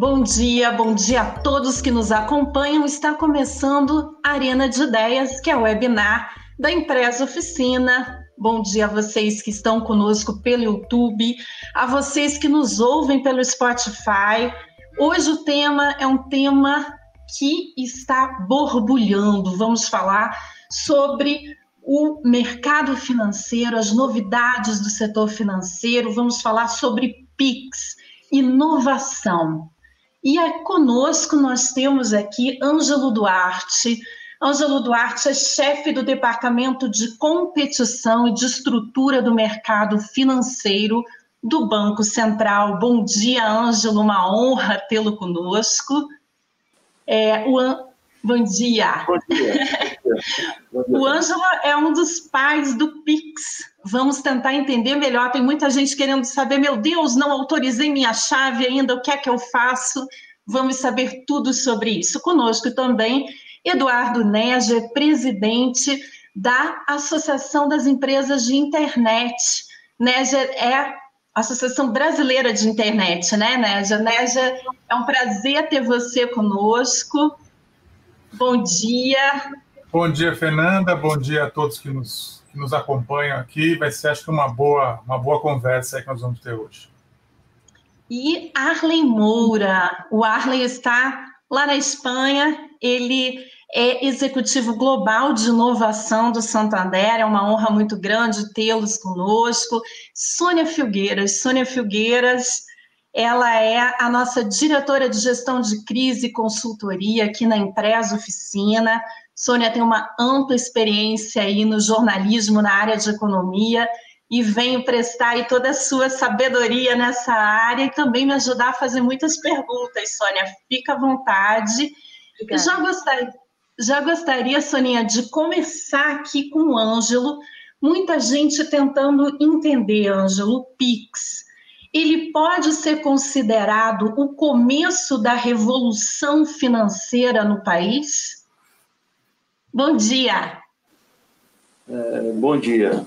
Bom dia, bom dia a todos que nos acompanham. Está começando a Arena de Ideias, que é o webinar da Empresa Oficina. Bom dia a vocês que estão conosco pelo YouTube, a vocês que nos ouvem pelo Spotify. Hoje o tema é um tema que está borbulhando. Vamos falar sobre o mercado financeiro, as novidades do setor financeiro, vamos falar sobre PIX, inovação. E conosco nós temos aqui Ângelo Duarte. Ângelo Duarte é chefe do Departamento de Competição e de Estrutura do Mercado Financeiro do Banco Central. Bom dia, Ângelo, uma honra tê-lo conosco. É, o, bom dia. Bom dia. o Ângelo é um dos pais do Pix. Vamos tentar entender melhor. Tem muita gente querendo saber, meu Deus, não autorizei minha chave ainda, o que é que eu faço? Vamos saber tudo sobre isso. Conosco também, Eduardo Neger, presidente da Associação das Empresas de Internet. Neger é Associação Brasileira de Internet, né, Néja? Néja, é um prazer ter você conosco. Bom dia. Bom dia, Fernanda. Bom dia a todos que nos, que nos acompanham aqui. Vai ser, acho que, uma boa, uma boa conversa que nós vamos ter hoje. E Arlen Moura. O Arlen está lá na Espanha. Ele é executivo global de inovação do Santander. É uma honra muito grande tê-los conosco. Sônia Filgueiras. Sônia Filgueiras, ela é a nossa diretora de gestão de crise e consultoria aqui na Empresa Oficina. Sônia tem uma ampla experiência aí no jornalismo na área de economia e venho prestar aí toda a sua sabedoria nessa área e também me ajudar a fazer muitas perguntas, Sônia. Fica à vontade. Obrigada. Já gostaria, já gostaria, Soninha, de começar aqui com o Ângelo. Muita gente tentando entender, Ângelo, o PIX. Ele pode ser considerado o começo da revolução financeira no país? Bom dia. É, bom dia.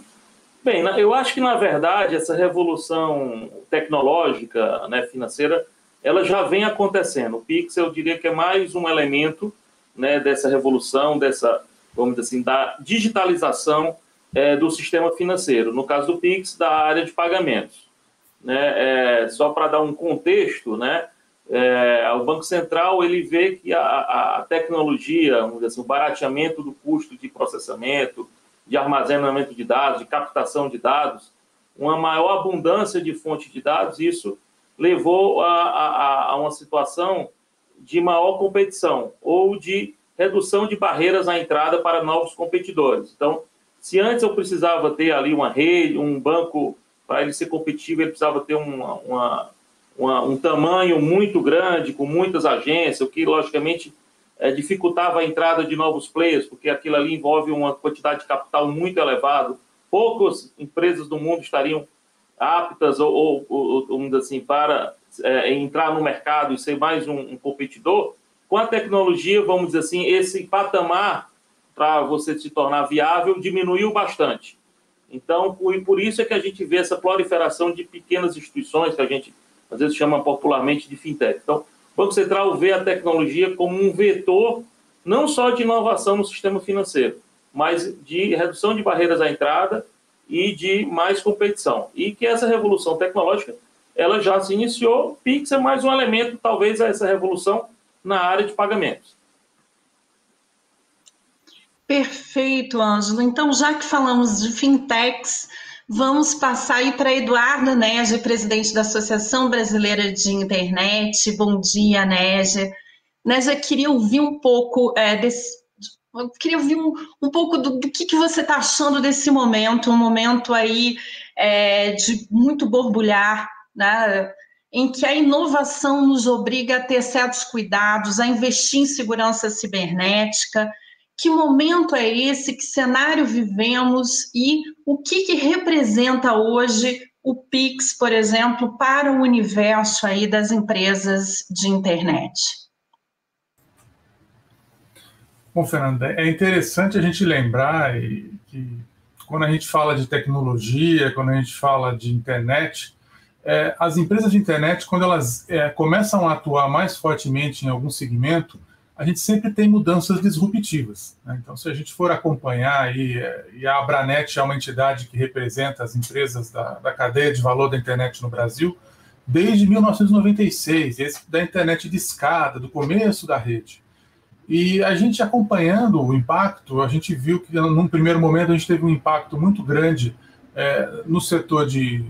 Bem, eu acho que, na verdade, essa revolução tecnológica, né, financeira, ela já vem acontecendo. O Pix, eu diria que é mais um elemento né, dessa revolução, dessa, vamos dizer assim, da digitalização é, do sistema financeiro. No caso do Pix, da área de pagamentos. Né, é, só para dar um contexto, né, é, o Banco Central ele vê que a, a tecnologia, vamos assim, o barateamento do custo de processamento, de armazenamento de dados, de captação de dados, uma maior abundância de fontes de dados, isso levou a, a, a uma situação de maior competição ou de redução de barreiras à entrada para novos competidores. Então, se antes eu precisava ter ali uma rede, um banco, para ele ser competitivo, ele precisava ter uma, uma, uma, um tamanho muito grande, com muitas agências, o que, logicamente, é, dificultava a entrada de novos players, porque aquilo ali envolve uma quantidade de capital muito elevada. Poucas empresas do mundo estariam aptas ou, ou, ou assim, para é, entrar no mercado e ser mais um, um, competidor. Com a tecnologia, vamos dizer assim, esse patamar para você se tornar viável diminuiu bastante. Então, por, por isso é que a gente vê essa proliferação de pequenas instituições que a gente às vezes chama popularmente de fintech. Então, o Banco Central vê a tecnologia como um vetor não só de inovação no sistema financeiro, mas de redução de barreiras à entrada e de mais competição. E que essa revolução tecnológica ela já se iniciou. Pix é mais um elemento, talvez, a essa revolução na área de pagamentos. Perfeito, Ângelo. Então, já que falamos de fintechs, Vamos passar aí para Eduardo Nege, presidente da Associação Brasileira de Internet. Bom dia, Nege. Nege, queria ouvir um pouco é, desse. Eu queria ouvir um, um pouco do, do que, que você está achando desse momento, um momento aí é, de muito borbulhar, né? em que a inovação nos obriga a ter certos cuidados, a investir em segurança cibernética, que momento é esse? Que cenário vivemos? E o que, que representa hoje o Pix, por exemplo, para o universo aí das empresas de internet? Bom, Fernanda, é interessante a gente lembrar que quando a gente fala de tecnologia, quando a gente fala de internet, é, as empresas de internet, quando elas é, começam a atuar mais fortemente em algum segmento, a gente sempre tem mudanças disruptivas. Né? Então, se a gente for acompanhar, aí, é, e a Abranet é uma entidade que representa as empresas da, da cadeia de valor da internet no Brasil, desde 1996, esse da internet de escada, do começo da rede. E a gente acompanhando o impacto, a gente viu que num primeiro momento a gente teve um impacto muito grande é, no setor de,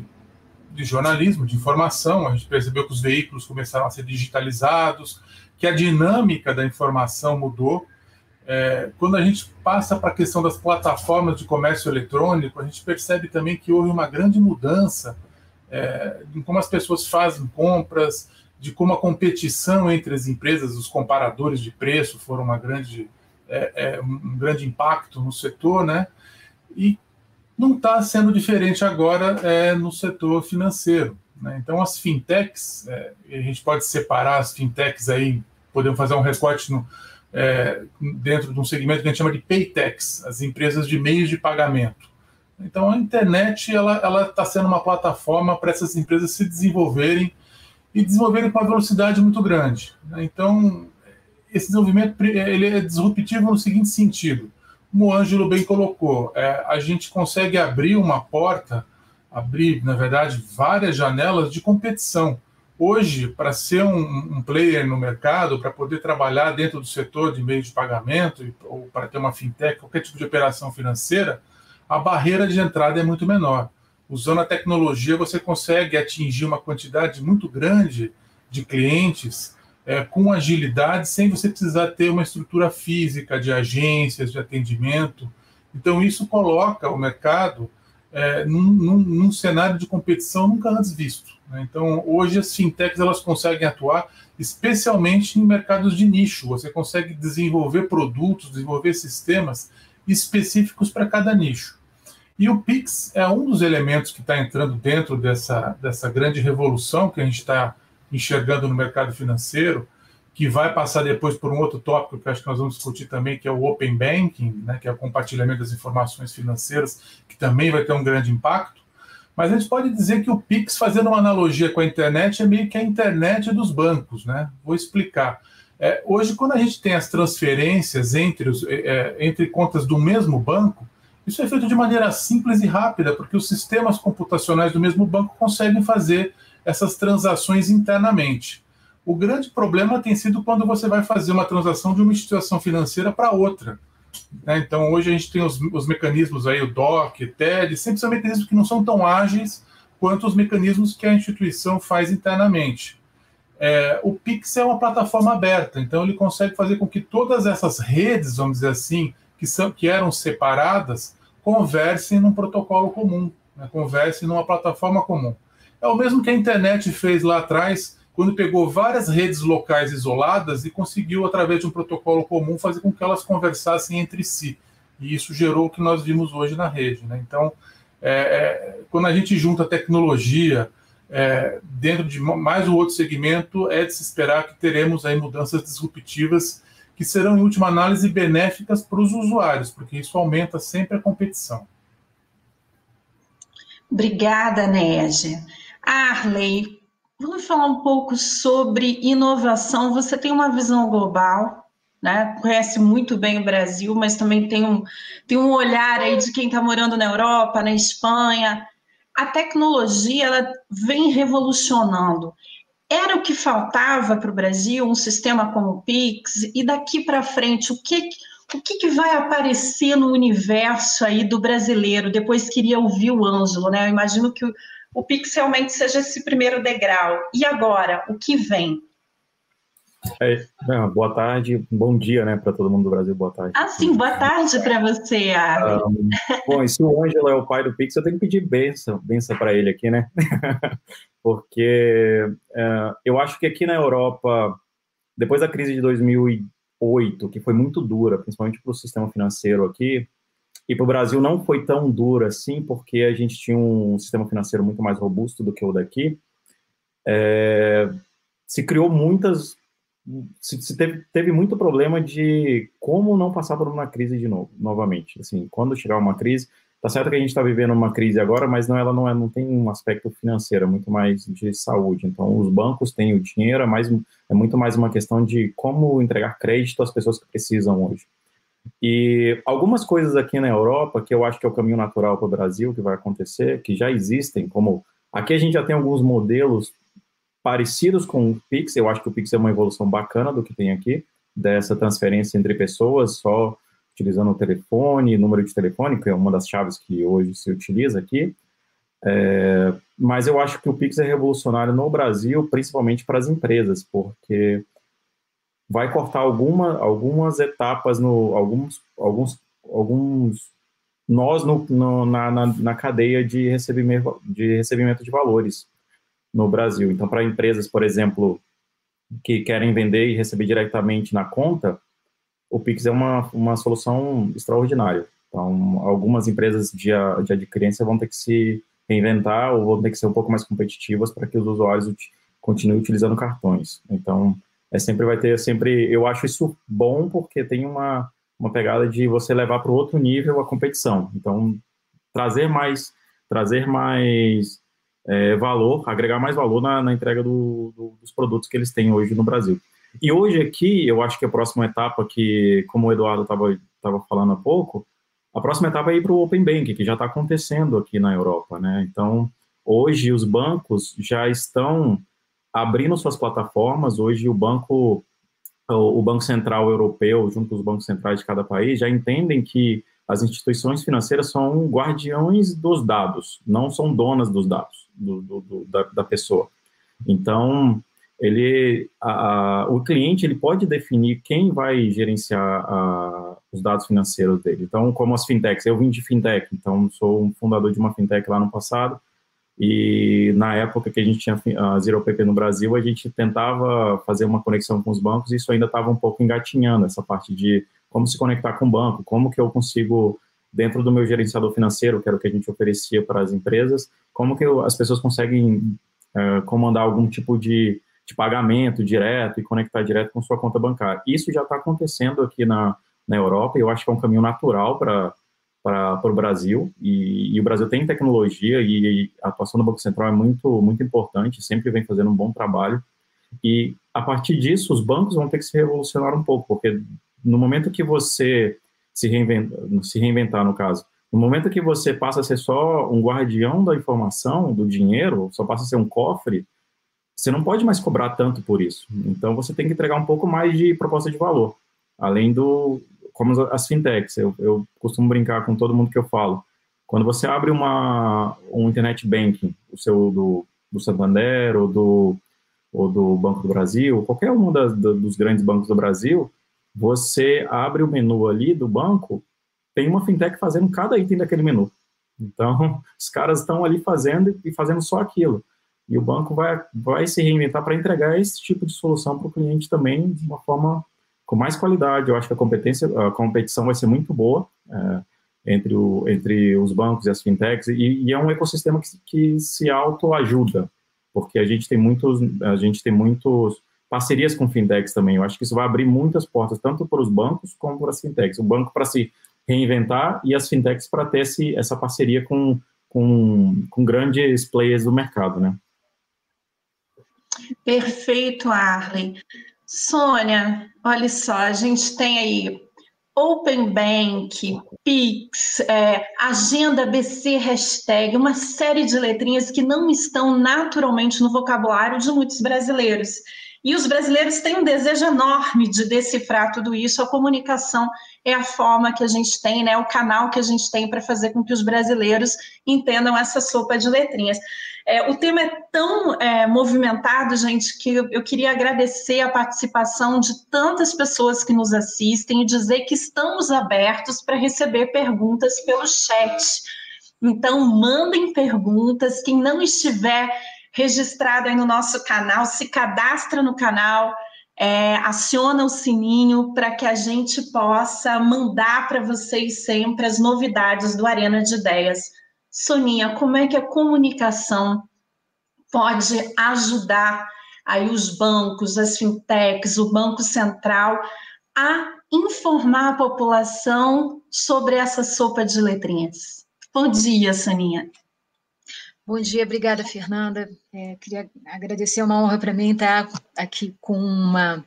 de jornalismo, de informação. A gente percebeu que os veículos começaram a ser digitalizados, que a dinâmica da informação mudou. É, quando a gente passa para a questão das plataformas de comércio eletrônico, a gente percebe também que houve uma grande mudança é, em como as pessoas fazem compras, de como a competição entre as empresas, os comparadores de preço foram uma grande, é, é, um grande impacto no setor, né? E não está sendo diferente agora é, no setor financeiro. Né? Então, as fintechs, é, a gente pode separar as fintechs aí, podemos fazer um recorte no, é, dentro de um segmento que a gente chama de paytechs, as empresas de meios de pagamento. Então, a internet ela está sendo uma plataforma para essas empresas se desenvolverem e desenvolverem com uma velocidade muito grande. Né? Então, esse desenvolvimento ele é disruptivo no seguinte sentido: como o Ângelo bem colocou, é, a gente consegue abrir uma porta, abrir, na verdade, várias janelas de competição. Hoje, para ser um, um, player no mercado, para poder trabalhar dentro do setor de meio de pagamento, ou para ter uma fintech, qualquer tipo de operação financeira, a barreira de entrada é muito menor usando a tecnologia, você consegue atingir uma quantidade muito grande de clientes é, com agilidade, sem você precisar ter uma estrutura física de agências, de atendimento. Então, isso coloca o mercado é, num, num, num, cenário de competição nunca antes visto. Né? Então, hoje as fintechs elas conseguem atuar especialmente em mercados de nicho. Você consegue desenvolver produtos, desenvolver sistemas específicos para cada nicho. E o Pix é um dos elementos que está entrando dentro dessa, dessa grande revolução que a gente está enxergando no mercado financeiro, que vai passar depois por um outro tópico que acho que nós vamos discutir também, que é o Open Banking, né, que é o compartilhamento das informações financeiras, que também vai ter um grande impacto. Mas a gente pode dizer que o Pix, fazendo uma analogia com a internet, é meio que a internet dos bancos. Né? Vou explicar. É, hoje, quando a gente tem as transferências entre, os, é, é entre contas do mesmo banco, isso é feito de maneira simples e rápida, porque os sistemas computacionais do mesmo banco conseguem fazer essas transações internamente. O grande problema tem sido quando você vai fazer uma transação de uma instituição financeira para outra. Né? Então, hoje a gente tem os, os, mecanismos aí, o DOC, TED, sempre são mecanismos que não são tão ágeis quanto os mecanismos que a instituição faz internamente. É, o Pix é uma plataforma aberta, então ele consegue fazer com que todas essas redes, vamos dizer assim, que, são, que eram separadas conversem num protocolo comum, né? conversem numa plataforma comum. É o mesmo que a internet fez lá atrás, quando pegou várias redes locais isoladas e conseguiu, através de um protocolo comum, fazer com que elas conversassem entre si. E isso gerou o que nós vimos hoje na rede. Né? Então, é, é, quando a gente junta tecnologia é, dentro de mais um outro segmento, é de se esperar que teremos aí mudanças disruptivas que serão, em última análise, benéficas para os usuários, porque isso aumenta sempre a competição. Obrigada, Nege. Arley, vamos falar um pouco sobre inovação. Você tem uma visão global, né? Conhece muito bem o Brasil, mas também tem um, tem um olhar aí de quem está morando na Europa, na Espanha. A tecnologia ela vem revolucionando era o que faltava para o Brasil, um sistema como o Pix, e daqui para frente, o que, o que, que, vai aparecer no universo aí do brasileiro? Depois queria ouvir o Ângelo, né? Eu imagino que o, Pix realmente seja esse primeiro degrau. E agora, o que vem? É, boa tarde, bom dia, né, para todo mundo do Brasil, boa tarde. Ah, sim, boa tarde para você, Ari. Um, bom, e se o Ângelo é o pai do Pix, eu tenho que pedir benção, benção para ele aqui, né? Porque uh, eu acho que aqui na Europa, depois da crise de 2008, que foi muito dura, principalmente para o sistema financeiro aqui, e para o Brasil não foi tão dura assim, porque a gente tinha um sistema financeiro muito mais robusto do que o daqui, é, se criou muitas se, se teve, teve, muito problema de como não passar por uma crise de novo, novamente. Assim, quando chegar uma crise, Tá certo que a gente está vivendo uma crise agora, mas não, ela não, é, não tem um aspecto financeiro, é muito mais de saúde. Então, os bancos têm o dinheiro, é, mais, é muito mais uma questão de como entregar crédito às pessoas que precisam hoje. E algumas coisas aqui na Europa, que eu acho que é o caminho natural para o Brasil, que vai acontecer, que já existem, como aqui a gente já tem alguns modelos parecidos com o Pix, eu acho que o Pix é uma evolução bacana do que tem aqui, dessa transferência entre pessoas, só utilizando o telefone, número de telefone, que é uma das chaves que hoje se utiliza aqui. É, mas eu acho que o Pix é revolucionário no Brasil, principalmente para as empresas, porque vai cortar alguma, algumas etapas, no, alguns, alguns, alguns nós no, no, na, na, na, cadeia de recebimento, de recebimento de valores no Brasil. Então, para empresas, por exemplo, que querem vender e receber diretamente na conta, o Pix é uma, uma solução extraordinária. Então, algumas empresas de, de adquirência vão ter que se reinventar ou vão ter que ser um pouco mais competitivas para que os usuários continuem utilizando cartões. Então, é sempre vai ter sempre, eu acho isso bom porque tem uma, uma pegada de você levar para outro nível a competição. Então, trazer mais trazer mais é, valor, agregar mais valor na, na entrega do, do, dos produtos que eles têm hoje no Brasil. E hoje aqui, eu acho que a próxima etapa, que, como o Eduardo estava falando há pouco, a próxima etapa é ir para o Open Bank, que já está acontecendo aqui na Europa, né? Então, hoje os bancos já estão abrindo suas plataformas, hoje o banco, o Banco Central Europeu, junto com os bancos centrais de cada país, já entendem que as instituições financeiras são guardiões dos dados, não são donas dos dados do, do, do, da, da pessoa. Então, ele, a, o cliente ele pode definir quem vai gerenciar a, os dados financeiros dele. Então, como as fintechs, eu vim de fintech, então sou um fundador de uma fintech lá no passado, e na época que a gente tinha a Zero PP no Brasil, a gente tentava fazer uma conexão com os bancos e isso ainda estava um pouco engatinhando, essa parte de como se conectar com o banco, como que eu consigo, dentro do meu gerenciador financeiro, que era o que a gente oferecia para as empresas, como que eu, as pessoas conseguem uh, comandar algum tipo de de pagamento direto e conectar direto com sua conta bancária. Isso já está acontecendo aqui na, na Europa e eu acho que é um caminho natural para para o Brasil e, e, o Brasil tem tecnologia e a atuação do Banco Central é muito muito importante sempre vem fazendo um bom trabalho e a partir disso os bancos vão ter que se revolucionar um pouco porque no momento que você se reinventa, se reinventar no caso no momento que você passa a ser só um guardião da informação do dinheiro só passa a ser um cofre você não pode mais cobrar tanto por isso. Então, você tem que entregar um pouco mais de proposta de valor, além do, como as fintechs. Eu, eu costumo brincar com todo mundo que eu falo. Quando você abre uma, um internet banking, o seu do, do Santander ou do, ou do Banco do Brasil, qualquer um das, dos grandes bancos do Brasil, você abre o menu ali do banco, tem uma fintech fazendo cada item daquele menu. Então, os caras estão ali fazendo e fazendo só aquilo. E o banco vai, vai se reinventar para entregar esse tipo de solução para o cliente também de uma forma com mais qualidade. Eu acho que a competência, a competição vai ser muito boa é, entre, o, entre os bancos e as fintechs e, e é um ecossistema que, que se autoajuda, porque a gente tem muitos, a gente tem muitos parcerias com fintechs também. Eu acho que isso vai abrir muitas portas tanto para os bancos como para as fintechs. O banco para se reinventar e as fintechs para ter esse, essa parceria com, com, com grandes players do mercado, né? Perfeito, Arlen. Sônia, olha só, a gente tem aí Open Bank, Pix, é, Agenda BC, hashtag, uma série de letrinhas que não estão naturalmente no vocabulário de muitos brasileiros. E os brasileiros têm um desejo enorme de decifrar tudo isso. A comunicação é a forma que a gente tem, né, o canal que a gente tem para fazer com que os brasileiros entendam essa sopa de letrinhas. É, o tema é tão é, movimentado, gente, que eu, eu queria agradecer a participação de tantas pessoas que nos assistem e dizer que estamos abertos para receber perguntas pelo chat. Então, mandem perguntas. Quem não estiver registrado aí no nosso canal, se cadastra no canal, é, aciona o sininho para que a gente possa mandar para vocês sempre as novidades do Arena de Ideias. Soninha, como é que a comunicação pode ajudar aí os bancos, as fintechs, o Banco Central a informar a população sobre essa sopa de letrinhas? Bom dia, Saninha. Bom dia, obrigada, Fernanda. É, queria agradecer, é uma honra para mim estar aqui com uma,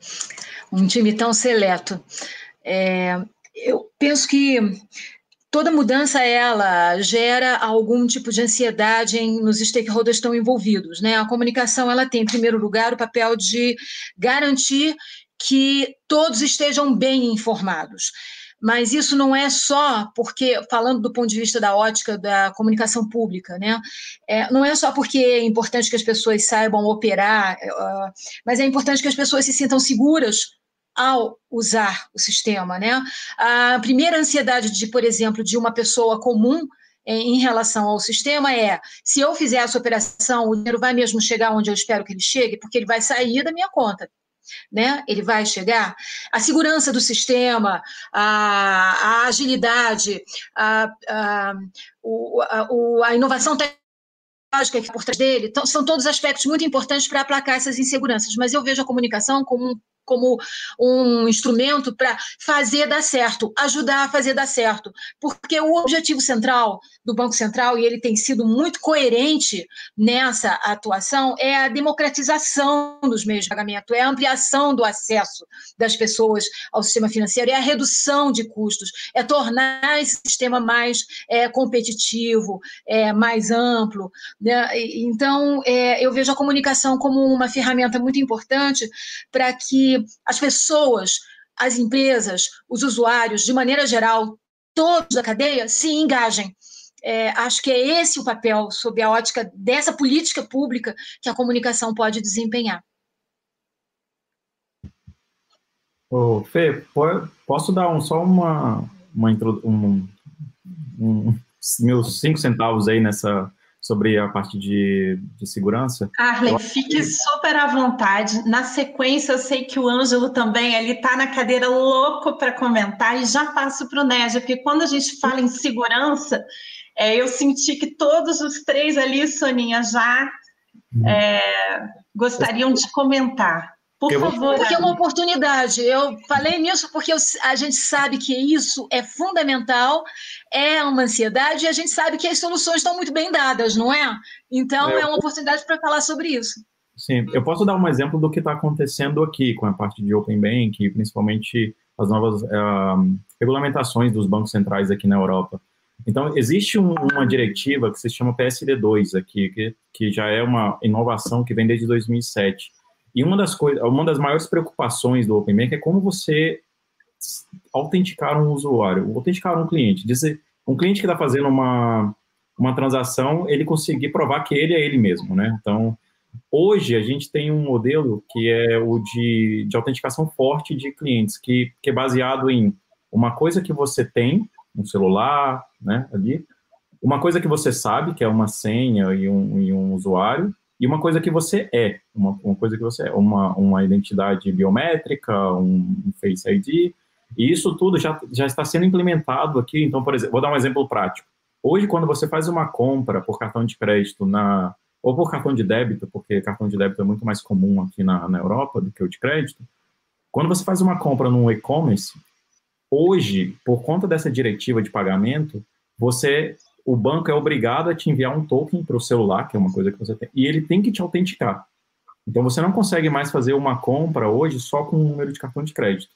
um time tão seleto. É, eu penso que toda mudança ela gera algum tipo de ansiedade em, nos stakeholders estão envolvidos, né? A comunicação ela tem em primeiro lugar o papel de garantir que todos estejam bem informados. Mas isso não é só porque, falando do ponto de vista da ótica da comunicação pública, né? É, não é só porque é importante que as pessoas saibam operar, uh, mas é importante que as pessoas se sintam seguras ao usar o sistema, né? A primeira ansiedade de, por exemplo, de uma pessoa comum em relação ao sistema é: se eu fizer essa operação, o dinheiro vai mesmo chegar onde eu espero que ele chegue, porque ele vai sair da minha conta. Né? Ele vai chegar. A segurança do sistema, a, a agilidade, a, a, o, a, a inovação tecnológica que é por trás dele, então, são todos aspectos muito importantes para aplacar essas inseguranças. Mas eu vejo a comunicação como um como um instrumento para fazer dar certo, ajudar a fazer dar certo. Porque o objetivo central do Banco Central, e ele tem sido muito coerente nessa atuação, é a democratização dos meios de pagamento, é a ampliação do acesso das pessoas ao sistema financeiro, é a redução de custos, é tornar esse sistema mais é, competitivo, é, mais amplo. Né? Então, é, eu vejo a comunicação como uma ferramenta muito importante para que as pessoas, as empresas, os usuários, de maneira geral, todos da cadeia, se engajem. É, acho que é esse o papel, sob a ótica dessa política pública, que a comunicação pode desempenhar. Ô, Fê, posso dar um, só uma, uma um, um, meus cinco centavos aí nessa sobre a parte de, de segurança. Arlen, fique super à vontade. Na sequência, eu sei que o Ângelo também, ele está na cadeira louco para comentar, e já passo para o Nédia, porque quando a gente fala em segurança, é, eu senti que todos os três ali, Soninha, já hum. é, gostariam de comentar. Por eu favor. Porque é uma oportunidade. Eu falei nisso porque eu, a gente sabe que isso é fundamental, é uma ansiedade, e a gente sabe que as soluções estão muito bem dadas, não é? Então, é, é uma oportunidade para falar sobre isso. Sim, eu posso dar um exemplo do que está acontecendo aqui com a parte de Open Bank, principalmente as novas uh, regulamentações dos bancos centrais aqui na Europa. Então, existe um, uma diretiva que se chama PSD2 aqui, que, que já é uma inovação que vem desde 2007 e uma das coisas, uma das maiores preocupações do Open Bank é como você autenticar um usuário, autenticar um cliente. Dizer, um cliente que está fazendo uma, uma transação, ele conseguir provar que ele é ele mesmo, né? Então, hoje a gente tem um modelo que é o de, de autenticação forte de clientes, que, que é baseado em uma coisa que você tem, um celular, né, ali, uma coisa que você sabe, que é uma senha e um, e um usuário, e uma coisa que você é, uma, uma coisa que você é, uma, uma identidade biométrica, um, um Face ID, e isso tudo já, já está sendo implementado aqui. Então, por exemplo, vou dar um exemplo prático. Hoje, quando você faz uma compra por cartão de crédito na ou por cartão de débito, porque cartão de débito é muito mais comum aqui na, na Europa do que o de crédito, quando você faz uma compra no e-commerce, hoje, por conta dessa diretiva de pagamento, você o banco é obrigado a te enviar um token para o celular, que é uma coisa que você tem, e ele tem que te autenticar. Então você não consegue mais fazer uma compra hoje só com um número de cartão de crédito.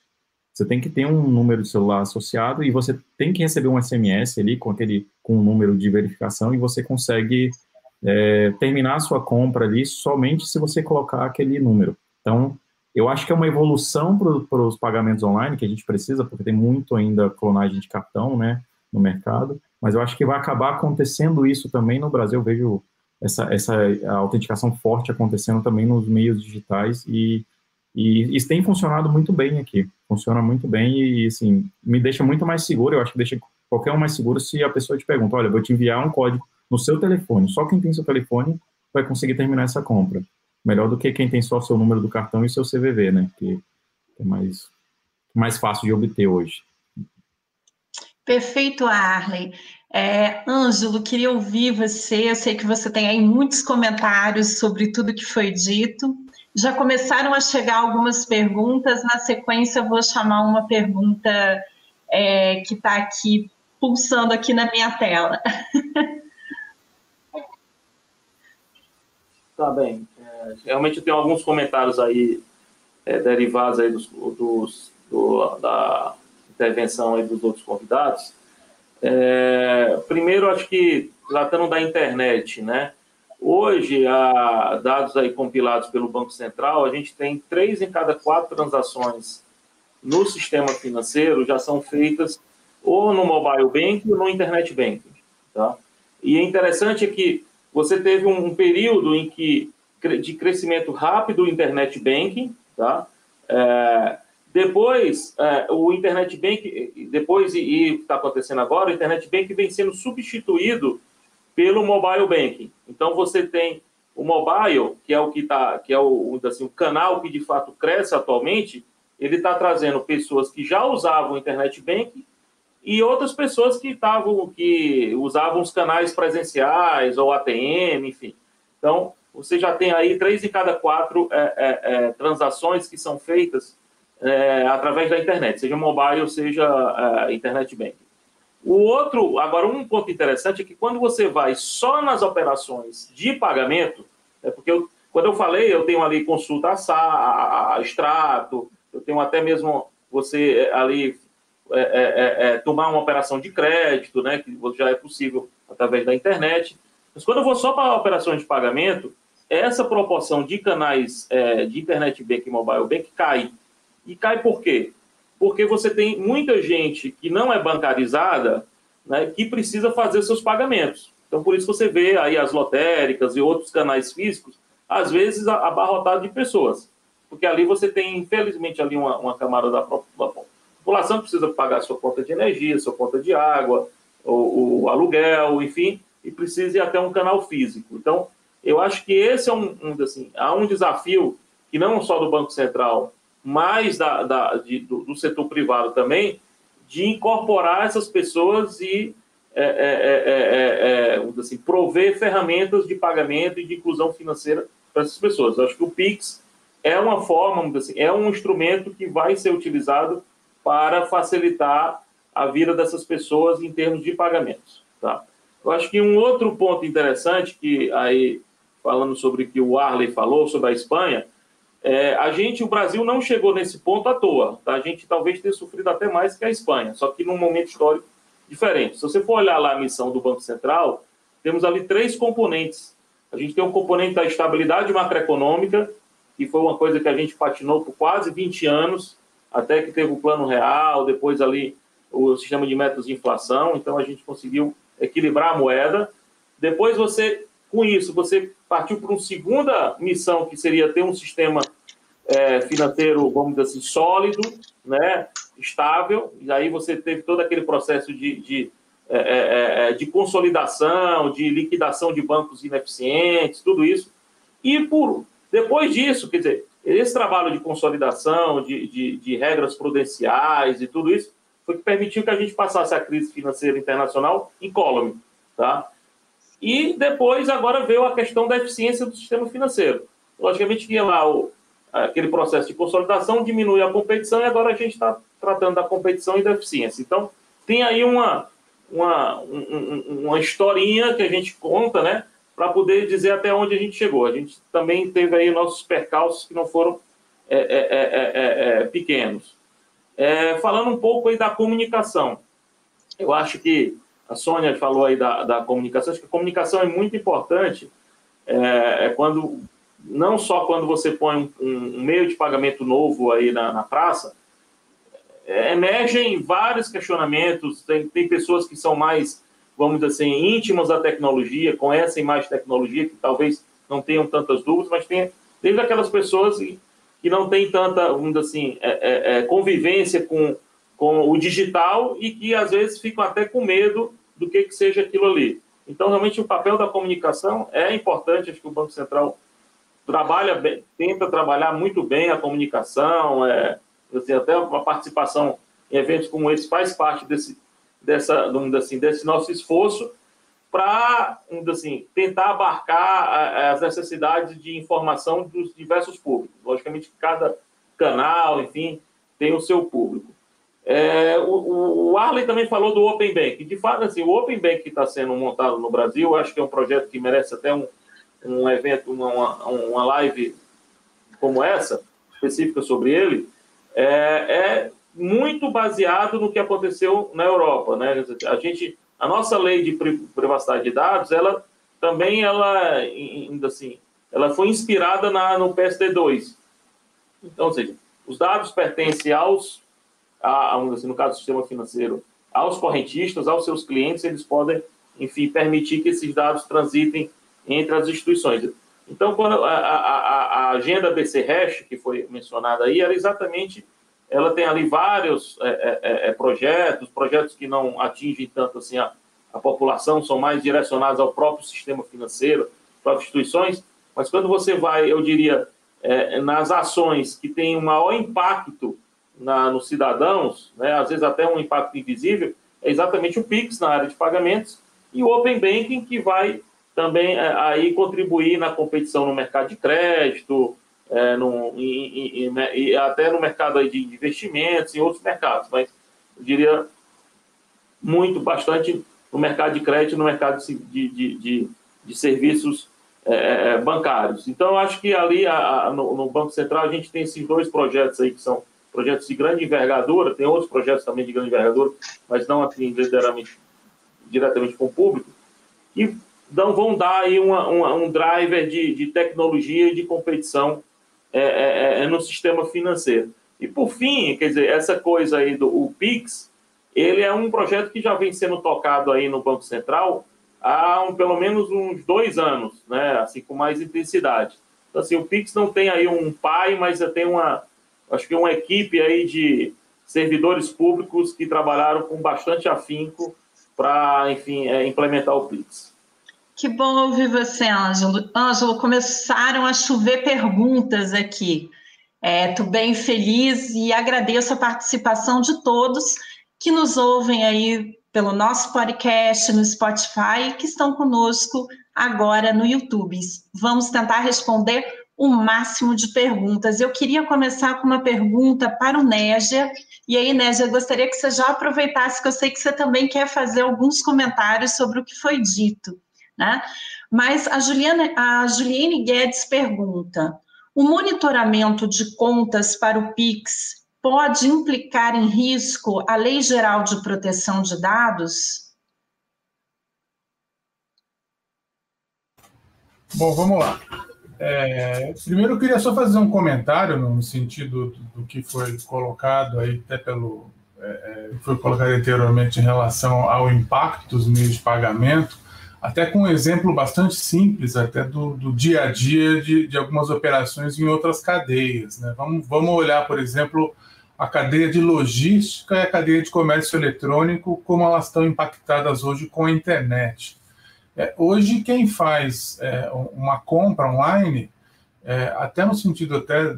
Você tem que ter um número de celular associado e você tem que receber um SMS ali com aquele com um número de verificação e você consegue é, terminar a sua compra ali somente se você colocar aquele número. Então, eu acho que é uma evolução para os pagamentos online que a gente precisa, porque tem muito ainda clonagem de cartão, né, no mercado mas eu acho que vai acabar acontecendo isso também no Brasil. Eu vejo essa, essa autenticação forte acontecendo também nos meios digitais e, e isso tem funcionado muito bem aqui. Funciona muito bem e, assim, me deixa muito mais seguro. Eu acho que deixa qualquer um mais seguro se a pessoa te pergunta: olha, vou te enviar um código no seu telefone. Só quem tem seu telefone vai conseguir terminar essa compra. Melhor do que quem tem só seu número do cartão e seu CVV, né? Que é mais, mais fácil de obter hoje. Perfeito, Arley. É, Ângelo, queria ouvir você. Eu sei que você tem aí muitos comentários sobre tudo que foi dito. Já começaram a chegar algumas perguntas. Na sequência, eu vou chamar uma pergunta é, que está aqui pulsando aqui na minha tela. Tá bem. É, realmente eu tenho alguns comentários aí é, derivados aí dos, dos do, da intervenção aí dos outros convidados. É, primeiro, acho que tratando da internet, né? Hoje, a, dados aí compilados pelo Banco Central, a gente tem três em cada quatro transações no sistema financeiro já são feitas ou no mobile banking ou no internet banking, tá? E é interessante que você teve um, período em que de crescimento rápido do internet banking, tá? É, depois, é, o internet banking, depois e está acontecendo agora, o internet banking vem sendo substituído pelo mobile banking. Então você tem o mobile, que é o que tá, que é o, assim, o canal que de fato cresce atualmente, ele está trazendo pessoas que já usavam internet banking e outras pessoas que estavam que usavam os canais presenciais ou ATM, enfim. Então você já tem aí três em cada quatro é, é, é, transações que são feitas é, através da internet, seja mobile, seja é, internet banking. O outro, agora um ponto interessante é que quando você vai só nas operações de pagamento, é porque eu, quando eu falei, eu tenho ali consulta a, SA, a, a extrato, eu tenho até mesmo você é, ali é, é, é, tomar uma operação de crédito, né, que já é possível através da internet. Mas quando eu vou só para operações de pagamento, essa proporção de canais de internet bank e mobile bank cai. E cai por quê? Porque você tem muita gente que não é bancarizada, né, que precisa fazer seus pagamentos. Então, por isso você vê aí as lotéricas e outros canais físicos, às vezes abarrotados de pessoas. Porque ali você tem, infelizmente, ali uma, uma camada da, da população que precisa pagar sua conta de energia, sua conta de água, o, o aluguel, enfim, e precisa ir até um canal físico. Então, eu acho que esse é um, um assim, há um desafio que não só do Banco Central, mas da, da de, do, do, setor privado também, de incorporar essas pessoas e é, é, é, assim, prover ferramentas de pagamento e de inclusão financeira para essas pessoas. Eu acho que o Pix é uma forma, assim, é um instrumento que vai ser utilizado para facilitar a vida dessas pessoas em termos de pagamentos. Tá? Eu acho que um outro ponto interessante que aí falando sobre o que o Arley falou sobre a Espanha, é, a gente, o Brasil não chegou nesse ponto à toa. Tá? A gente talvez tenha sofrido até mais que a Espanha, só que num momento histórico diferente. Se você for olhar lá a missão do Banco Central, temos ali três componentes. A gente tem um componente da estabilidade macroeconômica, que foi uma coisa que a gente patinou por quase 20 anos, até que teve o plano real, depois ali o sistema de métodos de inflação, então a gente conseguiu equilibrar a moeda. Depois você com isso, você partiu para uma segunda missão, que seria ter um sistema é, financeiro, vamos dizer assim, sólido, né, estável, e aí você teve todo aquele processo de, de, é, é, é, é de consolidação, de liquidação de bancos ineficientes, tudo isso. E por depois disso, quer dizer, esse trabalho de consolidação, de, de, de regras prudenciais e tudo isso, foi que permitiu que a gente passasse a crise financeira internacional incólume, tá? E depois, agora veio a questão da eficiência do sistema financeiro. Logicamente, que lá o, aquele processo de consolidação diminui a competição e agora a gente está tratando da competição e da eficiência. Então, tem aí uma, uma, um, uma historinha que a gente conta, né, para poder dizer até onde a gente chegou. A gente também teve aí nossos percalços que não foram é, é, é, pequenos. falando um pouco aí da comunicação, eu acho que a Sônia falou aí da, da comunicação, acho que a comunicação é muito importante, é, é quando, não só quando você põe um, um meio de pagamento novo aí na, na praça, é, emergem vários questionamentos, tem, tem pessoas que são mais, vamos dizer assim, íntimas da tecnologia, conhecem mais tecnologia, que talvez não tenham tantas dúvidas, mas tem desde aquelas pessoas que, que não têm tanta, vamos dizer assim, é, é, é, convivência com, com o digital e que às vezes ficam até com medo do que, que seja aquilo ali. Então, realmente, o papel da comunicação é importante. Acho que o Banco Central trabalha bem, tenta trabalhar muito bem a comunicação, é, assim, até a participação em eventos como esse faz parte desse, dessa, assim, desse nosso esforço para assim, tentar abarcar as necessidades de informação dos diversos públicos. Logicamente, cada canal, enfim, tem o seu público. É, o, o, Arley também falou do Open Bank. De fato, assim, o Open Bank que está sendo montado no Brasil, acho que é um projeto que merece até um, um evento, uma, uma live como essa, específica sobre ele, é, é muito baseado no que aconteceu na Europa. Né? A, gente, a nossa lei de privacidade de dados, ela também ela, ainda assim, ela foi inspirada na, no PSD2. Então, ou seja, os dados pertencem aos, a, assim, no caso do sistema financeiro, aos correntistas, aos seus clientes, eles podem, enfim, permitir que esses dados transitem entre as instituições. Então, quando a, a, a agenda BC Hash, que foi mencionada aí, era exatamente, ela tem ali vários é, é, é, é, projetos, projetos que não atingem tanto assim a, a população, são mais direcionados ao próprio sistema financeiro, próprias instituições, mas quando você vai, eu diria, é, nas ações que têm um maior impacto na, nos cidadãos, né, às vezes até um impacto invisível, é exatamente o PIX na área de pagamentos e o Open Banking, que vai também é, aí contribuir na competição no mercado de crédito, é, no, e, e, e, até no mercado de investimentos, em outros mercados, mas eu diria muito, bastante no mercado de crédito, no mercado de, de, de, de serviços é, é, bancários. Então, acho que ali a, a, no, no, Banco Central a gente tem esses dois projetos aí que são projetos de grande envergadura, tem outros projetos também de grande envergadura, mas não assim diretamente, diretamente com o público, que dão, vão dar aí uma, uma, um driver de, de tecnologia e de competição é, é, é, no sistema financeiro. E por fim, quer dizer, essa coisa aí do o Pix, ele é um projeto que já vem sendo tocado aí no Banco Central há um, pelo menos uns dois anos, né? Assim, com mais intensidade. Então, assim, o Pix não tem aí um pai, mas tem uma, acho que uma equipe aí de servidores públicos que trabalharam com bastante afinco para, enfim, é, implementar o Pix. Que bom ouvir você, Ângelo. Ângelo, começaram a chover perguntas aqui. Estou é, bem feliz e agradeço a participação de todos que nos ouvem aí pelo nosso podcast no Spotify que estão conosco agora no YouTube. Vamos tentar responder o máximo de perguntas. Eu queria começar com uma pergunta para o Négia. E aí, Négia, gostaria que você já aproveitasse, que eu sei que você também quer fazer alguns comentários sobre o que foi dito. Né? Mas a, Juliana, a Juliane Guedes pergunta: o monitoramento de contas para o PIX pode implicar em risco a Lei Geral de Proteção de Dados? Bom, vamos lá. É, primeiro, eu queria só fazer um comentário no sentido do, do que foi colocado aí, até pelo. É, é foi colocado anteriormente em relação ao impacto dos meios de pagamento, até com um exemplo bastante simples, até do, do dia a dia de, de algumas operações em outras cadeias. Né? Vamos, vamos olhar, por exemplo, a cadeia de logística e a cadeia de comércio eletrônico, como elas estão impactadas hoje com a internet. É, hoje, quem faz é, uma compra online, é, até no sentido até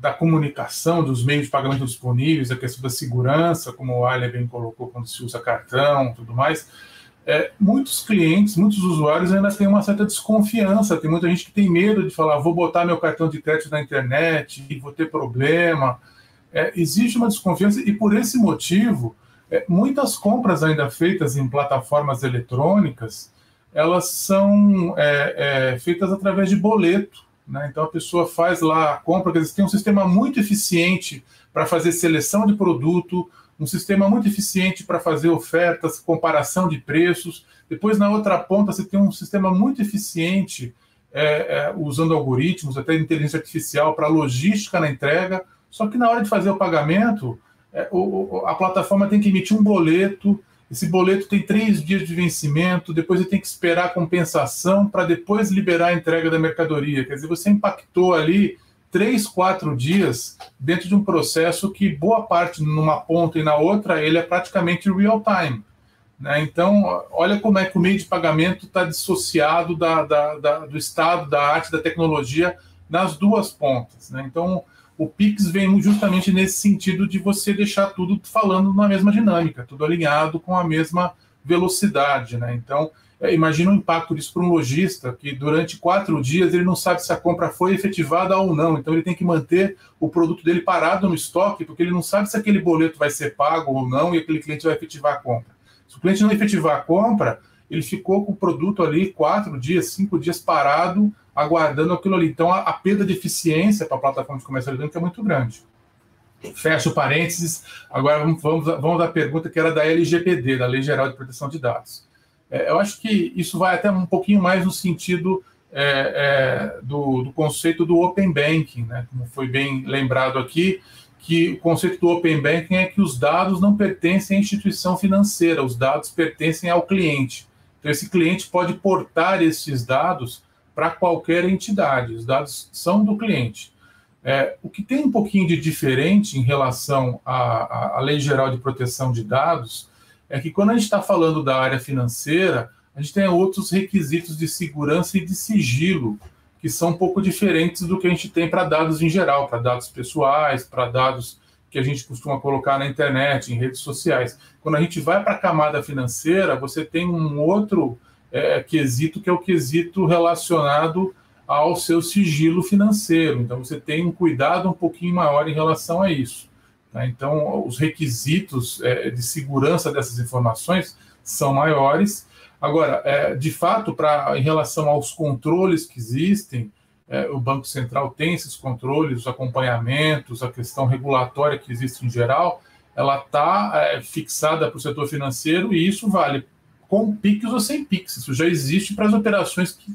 da comunicação, dos meios de pagamento disponíveis, a questão da segurança, como o Alia bem colocou, quando se usa cartão tudo mais, é, muitos clientes, muitos usuários ainda têm uma certa desconfiança. Tem muita gente que tem medo de falar, vou botar meu cartão de crédito na internet e vou ter problema é, existe uma desconfiança e por esse motivo, é, muitas compras ainda feitas em plataformas eletrônicas, elas são é, é feitas através de boleto. Né? Então a pessoa faz lá a compra, quer dizer, tem um sistema muito eficiente para fazer seleção de produto, um sistema muito eficiente para fazer ofertas, comparação de preços. Depois, na outra ponta, você tem um sistema muito eficiente é, é, usando algoritmos, até inteligência artificial para logística na entrega. Só que na hora de fazer o pagamento, é, a plataforma tem que emitir um boleto. Esse boleto tem três dias de vencimento, depois ele tem que esperar a compensação para depois liberar a entrega da mercadoria. Quer dizer, você impactou ali três, quatro dias dentro de um processo que boa parte numa ponta e na outra ele é praticamente real time. Né? Então, olha como é que o meio de pagamento está dissociado da, da, da, do estado, da arte, da tecnologia nas duas pontas. Né? Então, o Pix vem justamente nesse sentido de você deixar tudo falando na mesma dinâmica, tudo alinhado com a mesma velocidade, né? Então, é, imagina o impacto disso para um lojista, que durante quatro dias ele não sabe se a compra foi efetivada ou não. Então ele tem que manter o produto dele parado no estoque, porque ele não sabe se aquele boleto vai ser pago ou não e aquele cliente vai efetivar a compra. Se o cliente não efetivar a compra, ele ficou com o produto ali quatro dias, cinco dias parado, aguardando aquilo ali. Então a, a perda de eficiência para a plataforma de comércio eletrônico é muito grande. Fecha o parênteses. Agora vamos, vamos, vamos à pergunta que era da LGPD, da Lei Geral de Proteção de Dados. É, eu acho que isso vai até um pouquinho mais no sentido é, é, do, do, conceito do Open Banking, né? como foi bem lembrado aqui, que o conceito do Open Banking é que os dados não pertencem à instituição financeira, os dados pertencem ao cliente. Então, esse cliente pode portar esses dados para qualquer entidade, os dados são do cliente. É, o que tem um pouquinho de diferente em relação à, à Lei Geral de Proteção de Dados é que quando a gente está falando da área financeira, a gente tem outros requisitos de segurança e de sigilo que são um pouco diferentes do que a gente tem para dados em geral, para dados pessoais, para dados que a gente costuma colocar na internet, em redes sociais. Quando a gente vai para a camada financeira, você tem um outro é, quesito que é o quesito relacionado ao seu sigilo financeiro. Então, você tem um cuidado um pouquinho maior em relação a isso. Tá? Então, os requisitos é, de segurança dessas informações são maiores. Agora, é, de fato, pra, em relação aos controles que existem, é, o Banco Central tem esses controles, os acompanhamentos, a questão regulatória que existe em geral, ela está é, fixada para o setor financeiro e isso vale com PIX ou sem PIX. Isso já existe para as operações que,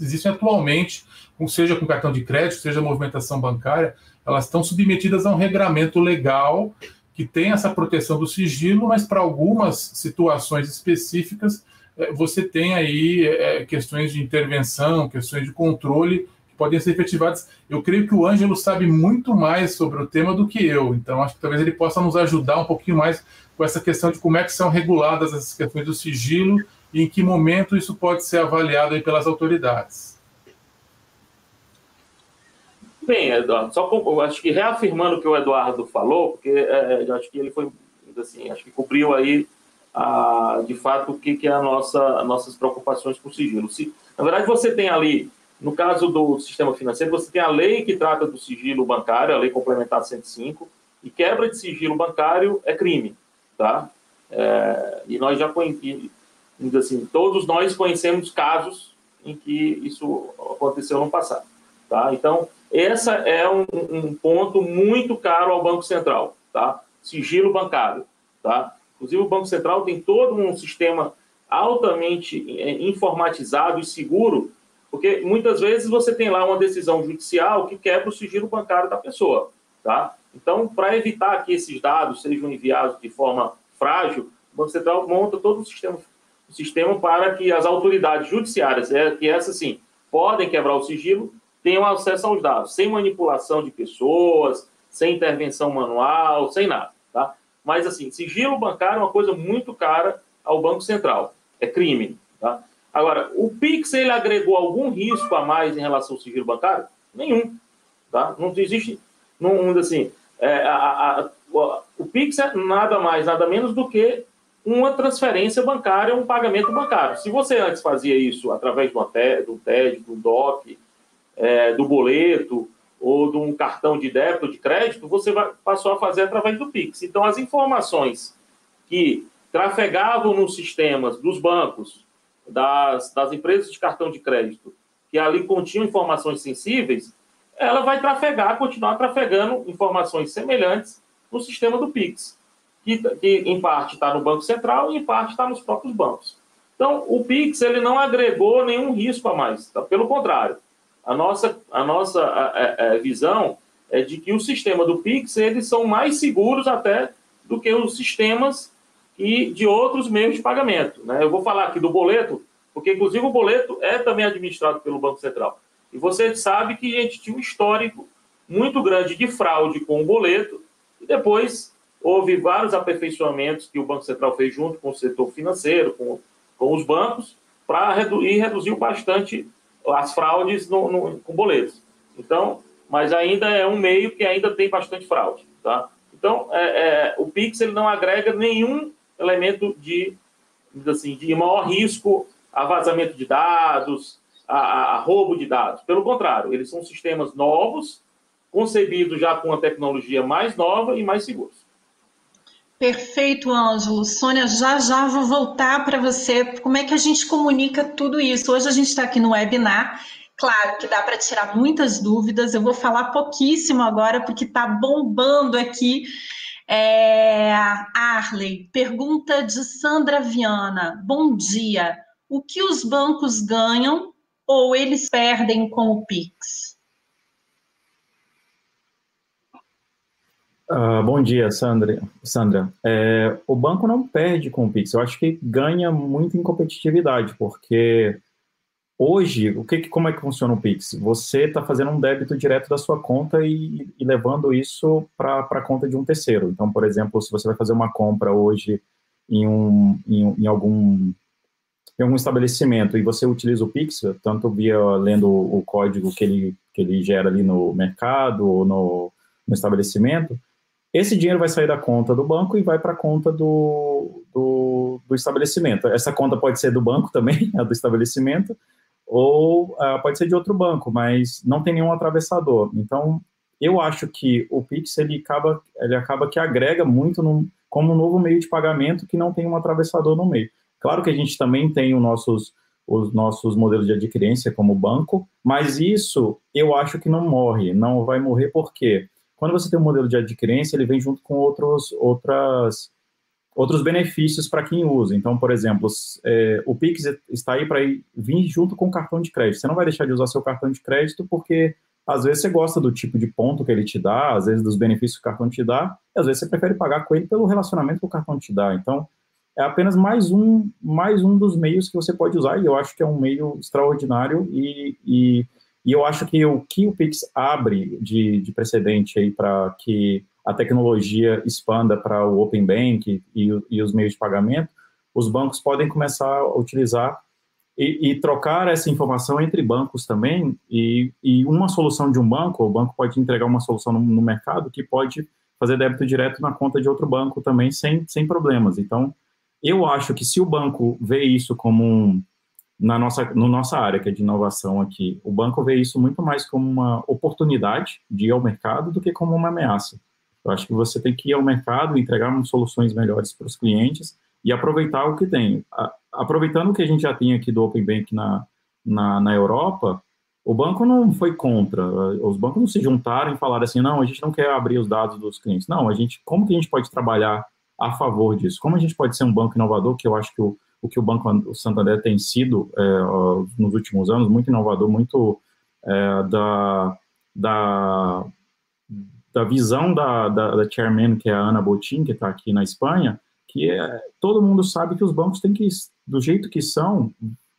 existem atualmente, seja com cartão de crédito, seja movimentação bancária elas estão submetidas a um regramento legal que tem essa proteção do sigilo, mas para algumas situações específicas eh, você tem aí é, questões de intervenção, questões de controle que podem ser efetivadas. Eu creio que o Ângelo sabe muito mais sobre o tema do que eu, então acho que talvez ele possa nos ajudar um pouquinho mais com essa questão de como é que são reguladas essas questões do sigilo e em que momento isso pode ser avaliado aí pelas autoridades. Bem, Eduardo, só com, acho que reafirmando o que o Eduardo falou, porque é, acho que ele foi, assim, acho que cobriu aí, a, de fato, o que, que é a nossa, nossas preocupações com o sigilo. Se, na verdade, você tem ali, no caso do sistema financeiro, você tem a lei que trata do sigilo bancário, a lei complementar 105, e quebra de sigilo bancário é crime, tá? É, e nós já conhecemos, assim, todos nós conhecemos casos em que isso aconteceu no passado, tá? Então, esse é um, um, ponto muito caro ao Banco Central, tá? Sigilo bancário, tá? Inclusive, o Banco Central tem todo um sistema altamente é, informatizado e seguro, porque muitas vezes você tem lá uma decisão judicial que quebra o sigilo bancário da pessoa, tá? Então, para evitar que esses dados sejam enviados de forma frágil, o Banco Central monta todo um sistema, sistema para que as autoridades judiciárias, é, que essas sim, podem quebrar o sigilo, tenham acesso aos dados, sem manipulação de pessoas, sem intervenção manual, sem nada. Tá? Mas, assim, sigilo bancário é uma coisa muito cara ao Banco Central. É crime. Tá? Agora, o Pix, ele agregou algum risco a mais em relação ao sigilo bancário? Nenhum. Tá? Não existe, não, assim, é, a, a, o Pix é nada mais, nada menos do que uma transferência bancária, um pagamento bancário. Se você antes fazia isso através do TED, do DOC, é, do boleto ou de um cartão de débito de crédito, você vai, passou a fazer através do Pix. Então, as informações que trafegavam nos sistemas dos bancos, das, das empresas de cartão de crédito, que ali continham informações sensíveis, ela vai trafegar, continuar trafegando informações semelhantes no sistema do Pix, que, que em parte está no Banco Central e em parte está nos próprios bancos. Então, o Pix ele não agregou nenhum risco a mais, tá? pelo contrário a nossa, a nossa a, a, visão é de que o sistema do Pix eles são mais seguros até do que os sistemas e de outros meios de pagamento. Né? Eu vou falar aqui do boleto, porque inclusive o boleto é também administrado pelo Banco Central. E você sabe que a gente tinha um histórico muito grande de fraude com o boleto, e depois houve vários aperfeiçoamentos que o Banco Central fez junto com o setor financeiro, com, com os bancos, para reduzir, reduziu bastante as fraudes no, no, com boletos. Então, mas ainda é um meio que ainda tem bastante fraude, tá? Então, é, é, o Pix ele não agrega nenhum elemento de, assim, de maior risco a vazamento de dados, a, a, roubo de dados. Pelo contrário, eles são sistemas novos, concebidos já com uma tecnologia mais nova e mais seguros. Perfeito, Ângelo. Sônia, já já vou voltar para você. Como é que a gente comunica tudo isso? Hoje a gente está aqui no webinar. Claro que dá para tirar muitas dúvidas. Eu vou falar pouquíssimo agora, porque está bombando aqui. É... Arley, pergunta de Sandra Viana. Bom dia. O que os bancos ganham ou eles perdem com o Pix? Uh, bom dia, Sandra. Sandra, é, o banco não perde com o Pix. Eu acho que ganha muito em competitividade, porque hoje, o que, como é que funciona o Pix? Você está fazendo um débito direto da sua conta e, e levando isso para a conta de um terceiro. Então, por exemplo, se você vai fazer uma compra hoje em, um, em, em algum em algum estabelecimento e você utiliza o Pix, tanto via lendo o código que ele, que ele gera ali no mercado ou no, no estabelecimento, esse dinheiro vai sair da conta do banco e vai para a conta do, do, do, estabelecimento. Essa conta pode ser do banco também, a do estabelecimento, ou uh, pode ser de outro banco, mas não tem nenhum atravessador. Então, eu acho que o Pix ele acaba, ele acaba que agrega muito como um novo meio de pagamento que não tem um atravessador no meio. Claro que a gente também tem os nossos, os nossos modelos de adquirência como banco, mas isso eu acho que não morre. Não vai morrer por quê? Quando você tem um modelo de adquirência, ele vem junto com outros, outras, outros benefícios para quem usa. Então, por exemplo, é, o Pix está aí para vir junto com o cartão de crédito. Você não vai deixar de usar seu cartão de crédito porque às vezes você gosta do tipo de ponto que ele te dá, às vezes dos benefícios que o cartão te dá, e às vezes você prefere pagar com ele pelo relacionamento que o cartão te dá. Então, é apenas mais um, mais um dos meios que você pode usar, e eu acho que é um meio extraordinário e, e e eu acho que o que o Pix abre de, de precedente aí para que a tecnologia expanda para o Open Bank e, e, os meios de pagamento, os bancos podem começar a utilizar e, e trocar essa informação entre bancos também. E, e, uma solução de um banco, o banco pode entregar uma solução no, no, mercado que pode fazer débito direto na conta de outro banco também sem, sem problemas. Então, eu acho que se o banco vê isso como um, na nossa, no nossa área, que é de inovação aqui, o banco vê isso muito mais como uma oportunidade de ir ao mercado do que como uma ameaça. Eu acho que você tem que ir ao mercado, entregar soluções melhores para os clientes e aproveitar o que tem. aproveitando o que a gente já tem aqui do Open Bank na, na, na Europa, o banco não foi contra, os bancos não se juntaram e falaram assim, não, a gente não quer abrir os dados dos clientes. Não, a gente, como que a gente pode trabalhar a favor disso? Como a gente pode ser um banco inovador, que eu acho que o, o que o Banco Santander tem sido é, nos últimos anos, muito inovador, muito é, da, da, da visão da, da, da, chairman, que é a Ana Botin, que está aqui na Espanha, que é, todo mundo sabe que os bancos têm que, do jeito que são,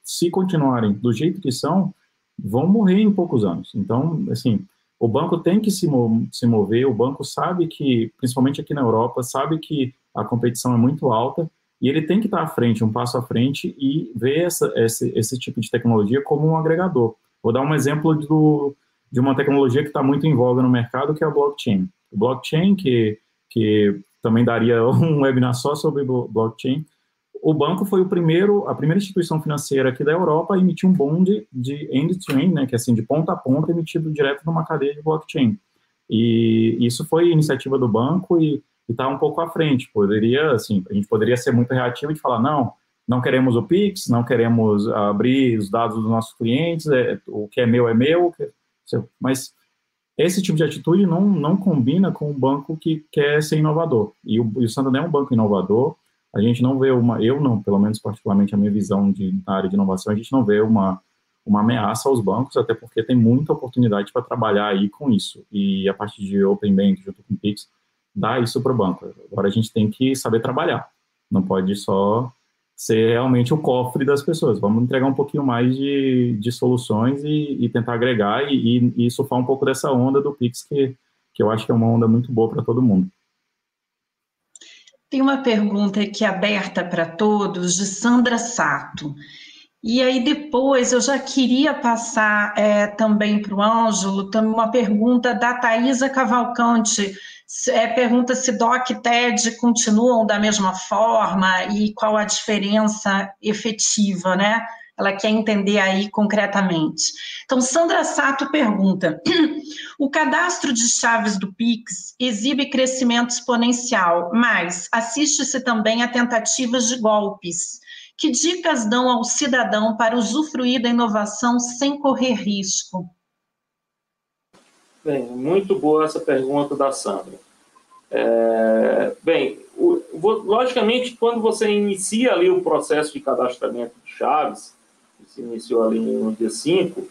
se continuarem do jeito que são, vão morrer em poucos anos. Então, assim, o banco tem que se, se mover, o banco sabe que, principalmente aqui na Europa, sabe que a competição é muito alta, e ele tem que estar à frente, um passo à frente, e ver essa, esse, esse tipo de tecnologia como um agregador. Vou dar um exemplo do, de uma tecnologia que está muito em voga no mercado, que é a blockchain. O blockchain, que, que também daria um webinar só sobre blockchain, o banco foi o primeiro, a primeira instituição financeira aqui da Europa a emitir um bond de end-to-end, né, que é assim, de ponta a ponta, emitido direto numa cadeia de blockchain. E isso foi iniciativa do banco e está um pouco à frente. Poderia, assim, a gente poderia ser muito reativo de falar, não, não queremos o Pix, não queremos abrir os dados dos nossos clientes, é, o que é meu é meu, mas esse tipo de atitude não, não combina com um banco que quer ser inovador. E o, e o Santander é um banco inovador, a gente não vê uma, eu não, pelo menos particularmente a minha visão de, na área de inovação, a gente não vê uma, uma ameaça aos bancos, até porque tem muita oportunidade para trabalhar aí com isso. E a partir de Open Bank, junto com o Pix, dá isso para o banco. Agora a gente tem que saber trabalhar. Não pode só ser realmente o cofre das pessoas. Vamos entregar um pouquinho mais de, de soluções e, e tentar agregar e, e, e, surfar um pouco dessa onda do Pix, que, que eu acho que é uma onda muito boa para todo mundo. Tem uma pergunta aqui aberta para todos, de Sandra Sato. E aí depois eu já queria passar é, também para o Ângelo uma pergunta da Thaisa Cavalcante, é, pergunta se DOC e TED continuam da mesma forma e qual a diferença efetiva, né? ela quer entender aí concretamente. Então, Sandra Sato pergunta: o cadastro de chaves do Pix exibe crescimento exponencial, mas assiste-se também a tentativas de golpes. Que dicas dão ao cidadão para usufruir da inovação sem correr risco? Bem, muito boa essa pergunta da Sandra. É, bem, o, logicamente, quando você inicia ali o processo de cadastramento de chaves, que se iniciou ali no dia 5,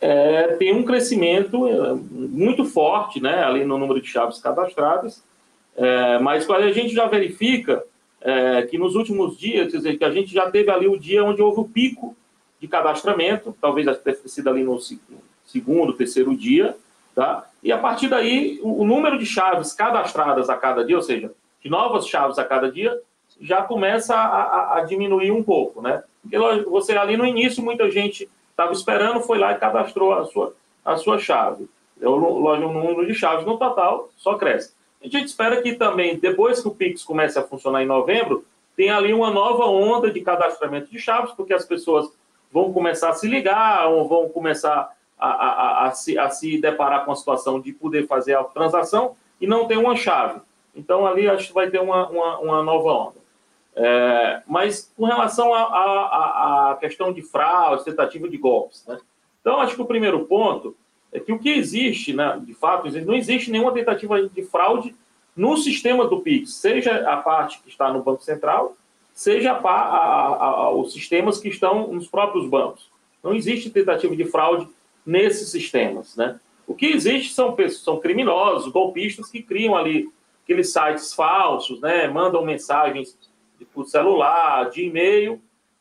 é, tem um crescimento é, muito forte né, ali no número de chaves cadastradas, é, mas a gente já verifica é, que nos últimos dias, quer dizer, que a gente já teve ali o dia onde houve o pico de cadastramento, talvez tenha sido ali no segundo, terceiro dia, tá? E a partir daí, o, número de chaves cadastradas a cada dia, ou seja, de novas chaves a cada dia, já começa a, a, a diminuir um pouco, né? Porque você ali no início, muita gente estava esperando, foi lá e cadastrou a sua, a sua chave. O, o número de chaves no total só cresce. A gente espera que também, depois que o Pix comece a funcionar em novembro, tenha ali uma nova onda de cadastramento de chaves, porque as pessoas vão começar a se ligar, ou vão começar a, a, a, se, a se deparar com a situação de poder fazer a transação e não ter uma chave. Então, ali acho que vai ter uma, uma, uma nova onda. É, mas com relação à questão de fraude, tentativa de golpes, né? Então, acho que o primeiro ponto é que o que existe, né, de fato, não existe nenhuma tentativa de fraude no sistema do PIX, seja a parte que está no Banco Central, seja a, a, a, os sistemas que estão nos próprios bancos. Não existe tentativa de fraude nesses sistemas, né? O que existe são, são criminosos, golpistas que criam ali aqueles sites falsos, né? Mandam mensagens por celular, de e-mail,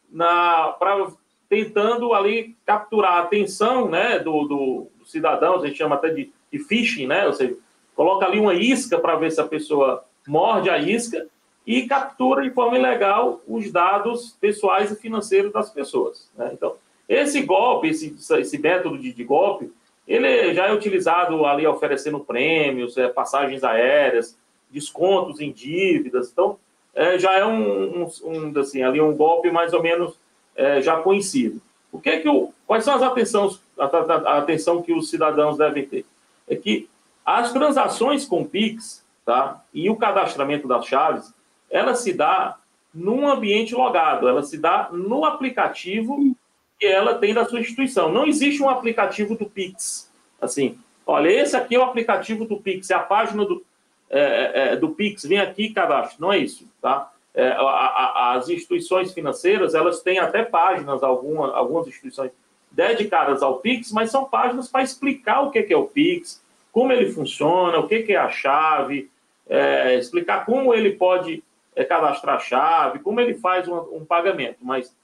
na para tentando ali capturar a atenção, né, do, do, do cidadão, a gente chama até de, de phishing, né? Ou seja, coloca ali uma isca para ver se a pessoa morde a isca e captura de forma ilegal os dados pessoais e financeiros das pessoas. Né? Então, esse golpe, esse, esse método de, de, golpe, ele já é utilizado ali oferecendo prêmios, é, passagens aéreas, descontos em dívidas. Então, é, já é um, um, um, assim, ali um golpe mais ou menos é, já conhecido. O que é que o, quais são as atenções, a, a, atenção que os cidadãos devem ter? É que as transações com Pix tá, e o cadastramento das chaves, ela se dá num ambiente logado, ela se dá no aplicativo que ela tem da sua instituição. Não existe um aplicativo do Pix. Assim, olha, esse aqui é o aplicativo do Pix, é a página do, é, é, é do Pix, vem aqui e cadastre. Não é isso, tá? É, a, a, as instituições financeiras, elas têm até páginas, alguma, algumas instituições dedicadas ao Pix, mas são páginas para explicar o que é o Pix, como ele funciona, o que é a chave, é, explicar como ele pode é, cadastrar a chave, como ele faz um, um pagamento. Mas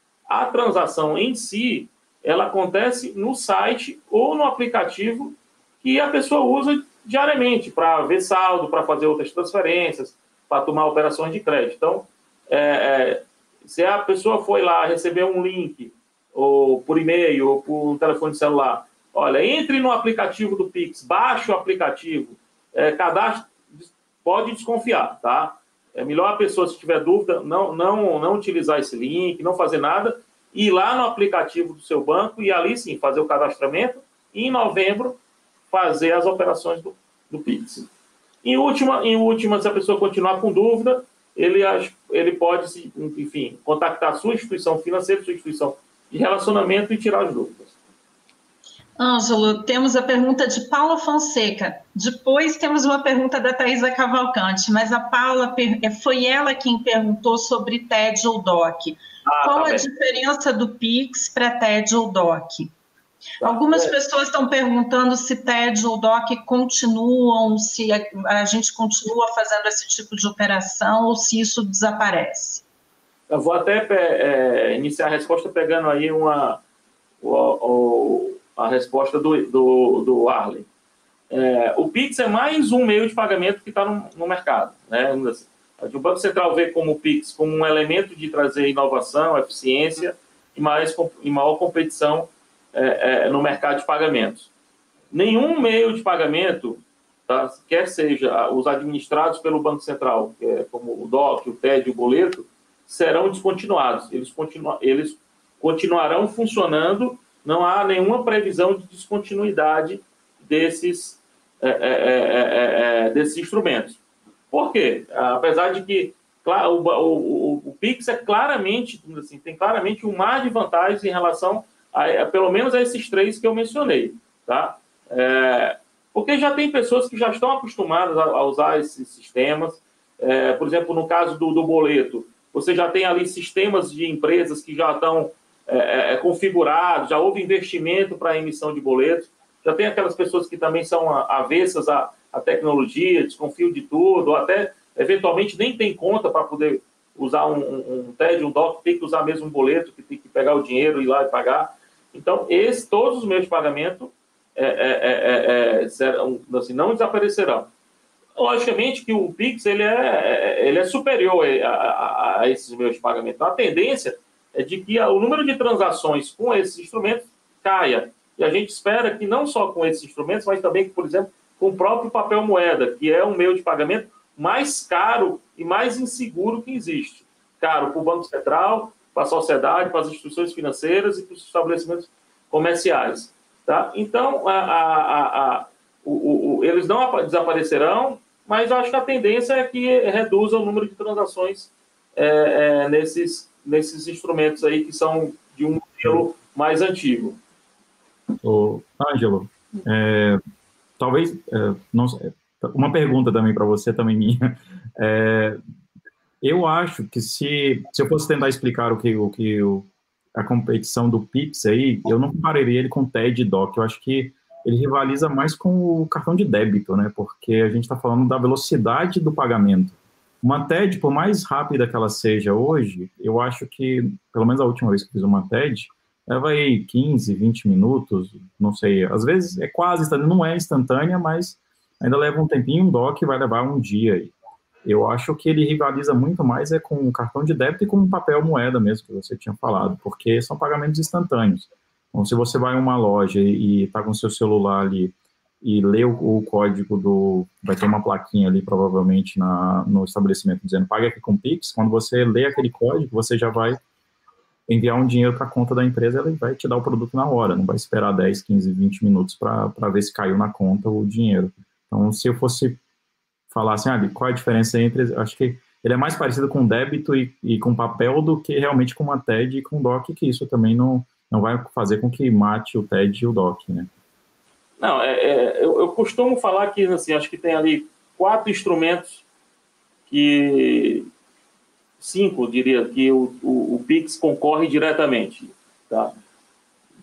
a transação em si, ela acontece no site ou no aplicativo que a pessoa usa diariamente para ver saldo, para fazer outras transferências, para tomar operações de crédito. Então, é, é, se a pessoa foi lá receber um link, ou por e-mail, ou por telefone celular, olha, entre no aplicativo do Pix, baixe o aplicativo, é, cadastre, pode desconfiar, tá? É melhor a pessoa, se tiver dúvida, não, não, não utilizar esse link, não fazer nada, ir lá no aplicativo do seu banco e ali sim fazer o cadastramento e em novembro fazer as operações do, do Pix. Em última, em última, se a pessoa continuar com dúvida, ele, ele pode, enfim, contactar a sua instituição financeira, sua instituição de relacionamento e tirar as dúvidas. Ângelo, temos a pergunta de Paula Fonseca. Depois temos uma pergunta da Thaisa Cavalcante, mas a Paula é, foi ela quem perguntou sobre TED ou DOC. Ah, Qual tá a diferença do PIX para TED ou DOC? Tá Algumas pessoas estão perguntando se TED ou DOC continuam, se a, a, gente continua fazendo esse tipo de operação ou se isso desaparece. Eu vou até é, iniciar a resposta pegando aí uma, o, o a resposta do, do, do Arlen. É, o Pix é mais um meio de pagamento que está no, no, mercado. Né? O Banco Central vê como o Pix como um elemento de trazer inovação, eficiência e, mais, e maior competição é, é, no mercado de pagamentos. Nenhum meio de pagamento, tá, quer seja os administrados pelo Banco Central, é como o DOC, o TED, o boleto, serão descontinuados. Eles, continu, eles continuarão funcionando, não há nenhuma previsão de descontinuidade desses, é, é, é, desses instrumentos. Por quê? Apesar de que claro, o, o, o, Pix é claramente, assim, tem claramente um mar de vantagens em relação a, a, pelo menos a esses três que eu mencionei, tá? É, porque já tem pessoas que já estão acostumadas a, a usar esses sistemas. É, por exemplo, no caso do, do, boleto, você já tem ali sistemas de empresas que já estão é, é, é configurados, já houve investimento para emissão de boletos. Já tem aquelas pessoas que também são avessas à, à tecnologia, desconfiam de tudo, ou até eventualmente nem tem conta para poder usar um, um, um TED, um DOC, tem que usar mesmo um boleto, que tem que pegar o dinheiro e ir lá e pagar. Então, esse, todos os meios de pagamento é, é, é, assim, não desaparecerão. Logicamente que o Pix ele é, ele é superior a, a, a esses meios de pagamento. A tendência é de que o número de transações com esses instrumentos caia. E a gente espera que não só com esses instrumentos, mas também, por exemplo, com o próprio papel moeda, que é um meio de pagamento mais caro e mais inseguro que existe. Caro para o Banco Central, para a sociedade, para as instituições financeiras e para os estabelecimentos comerciais. Tá? Então, a, a, a, o, o, eles não desaparecerão, mas eu acho que a tendência é que reduza o número de transações é, é, nesses, nesses instrumentos aí que são de um modelo mais antigo. Ângelo, é, talvez, é, não, uma pergunta também para você, também minha. É, eu acho que se, se eu fosse tentar explicar o que, o que o, a competição do Pix aí, eu não compararia ele com o TED DOC. Eu acho que ele rivaliza mais com o cartão de débito, né? Porque a gente está falando da velocidade do pagamento. Uma TED, por mais rápida que ela seja hoje, eu acho que, pelo menos a última vez que fiz uma TED, leva aí 15, 20 minutos, não sei. Às vezes é quase não é instantânea, mas ainda leva um tempinho, um DOC vai levar um dia aí. Eu acho que ele rivaliza muito mais é com o cartão de débito e com o papel moeda mesmo, que você tinha falado, porque são pagamentos instantâneos. Então, se você vai em uma loja e está com seu celular ali e lê o, o, código do... vai ter uma plaquinha ali, provavelmente, na, no estabelecimento, dizendo pague aqui com Pix, quando você lê aquele código, você já vai enviar um dinheiro para a conta da empresa, ela vai te dar o produto na hora, não vai esperar 10, 15, 20 minutos para ver se caiu na conta o dinheiro. Então, se eu fosse falar assim, ah, qual a diferença entre. Acho que ele é mais parecido com débito e, e com papel do que realmente com uma TED e com DOC, que isso também não, não vai fazer com que mate o TED e o DOC, né? Não, é, é, eu, eu, costumo falar que, assim, acho que tem ali quatro instrumentos que... Cinco, diria, que o, o, o Pix concorre diretamente, tá?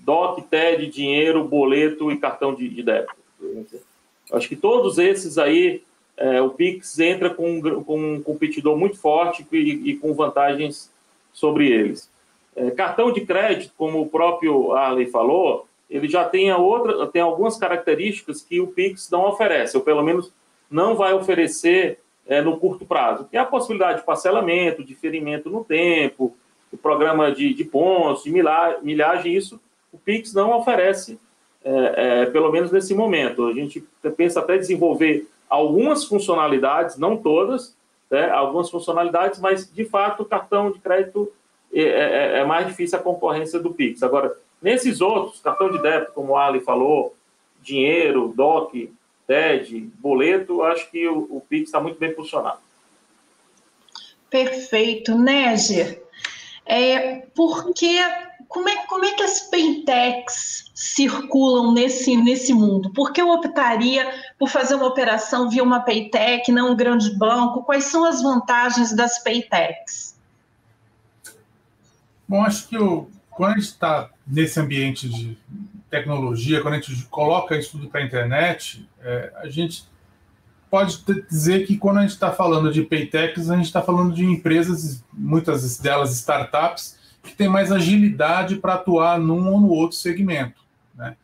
DOC, TED, dinheiro, boleto e cartão de, de débito. Acho que todos esses aí, é, o Pix entra com, com, um competidor muito forte e, e com vantagens sobre eles. É, cartão de crédito, como o próprio Arley falou, ele já tem, outra, tem algumas características que o Pix não oferece, ou pelo menos não vai oferecer é, no curto prazo, que é a possibilidade de parcelamento, diferimento no tempo, o programa de, de pontos, de milhagem, isso o Pix não oferece é, é, pelo menos nesse momento. A gente pensa até desenvolver algumas funcionalidades, não todas, né, algumas funcionalidades, mas de fato o cartão de crédito é, é, é, mais difícil a concorrência do Pix. Agora, nesses outros, cartão de débito, como o Ali falou, dinheiro, DOC, TED, boleto, acho que o, o Pix está muito bem funcionado. Perfeito, Néger. É, porque como é, como é que as Paytechs circulam nesse, nesse mundo? Por que eu optaria por fazer uma operação via uma Paytech, não um grande banco? Quais são as vantagens das Paytechs? Bom, acho que eu, quando a gente está nesse ambiente de tecnologia, quando a gente coloca isso tudo para a internet, é, a gente pode dizer que quando a gente está falando de Paytechs, a gente está falando de empresas, muitas delas startups, que tem mais agilidade para atuar num ou no outro segmento. Né?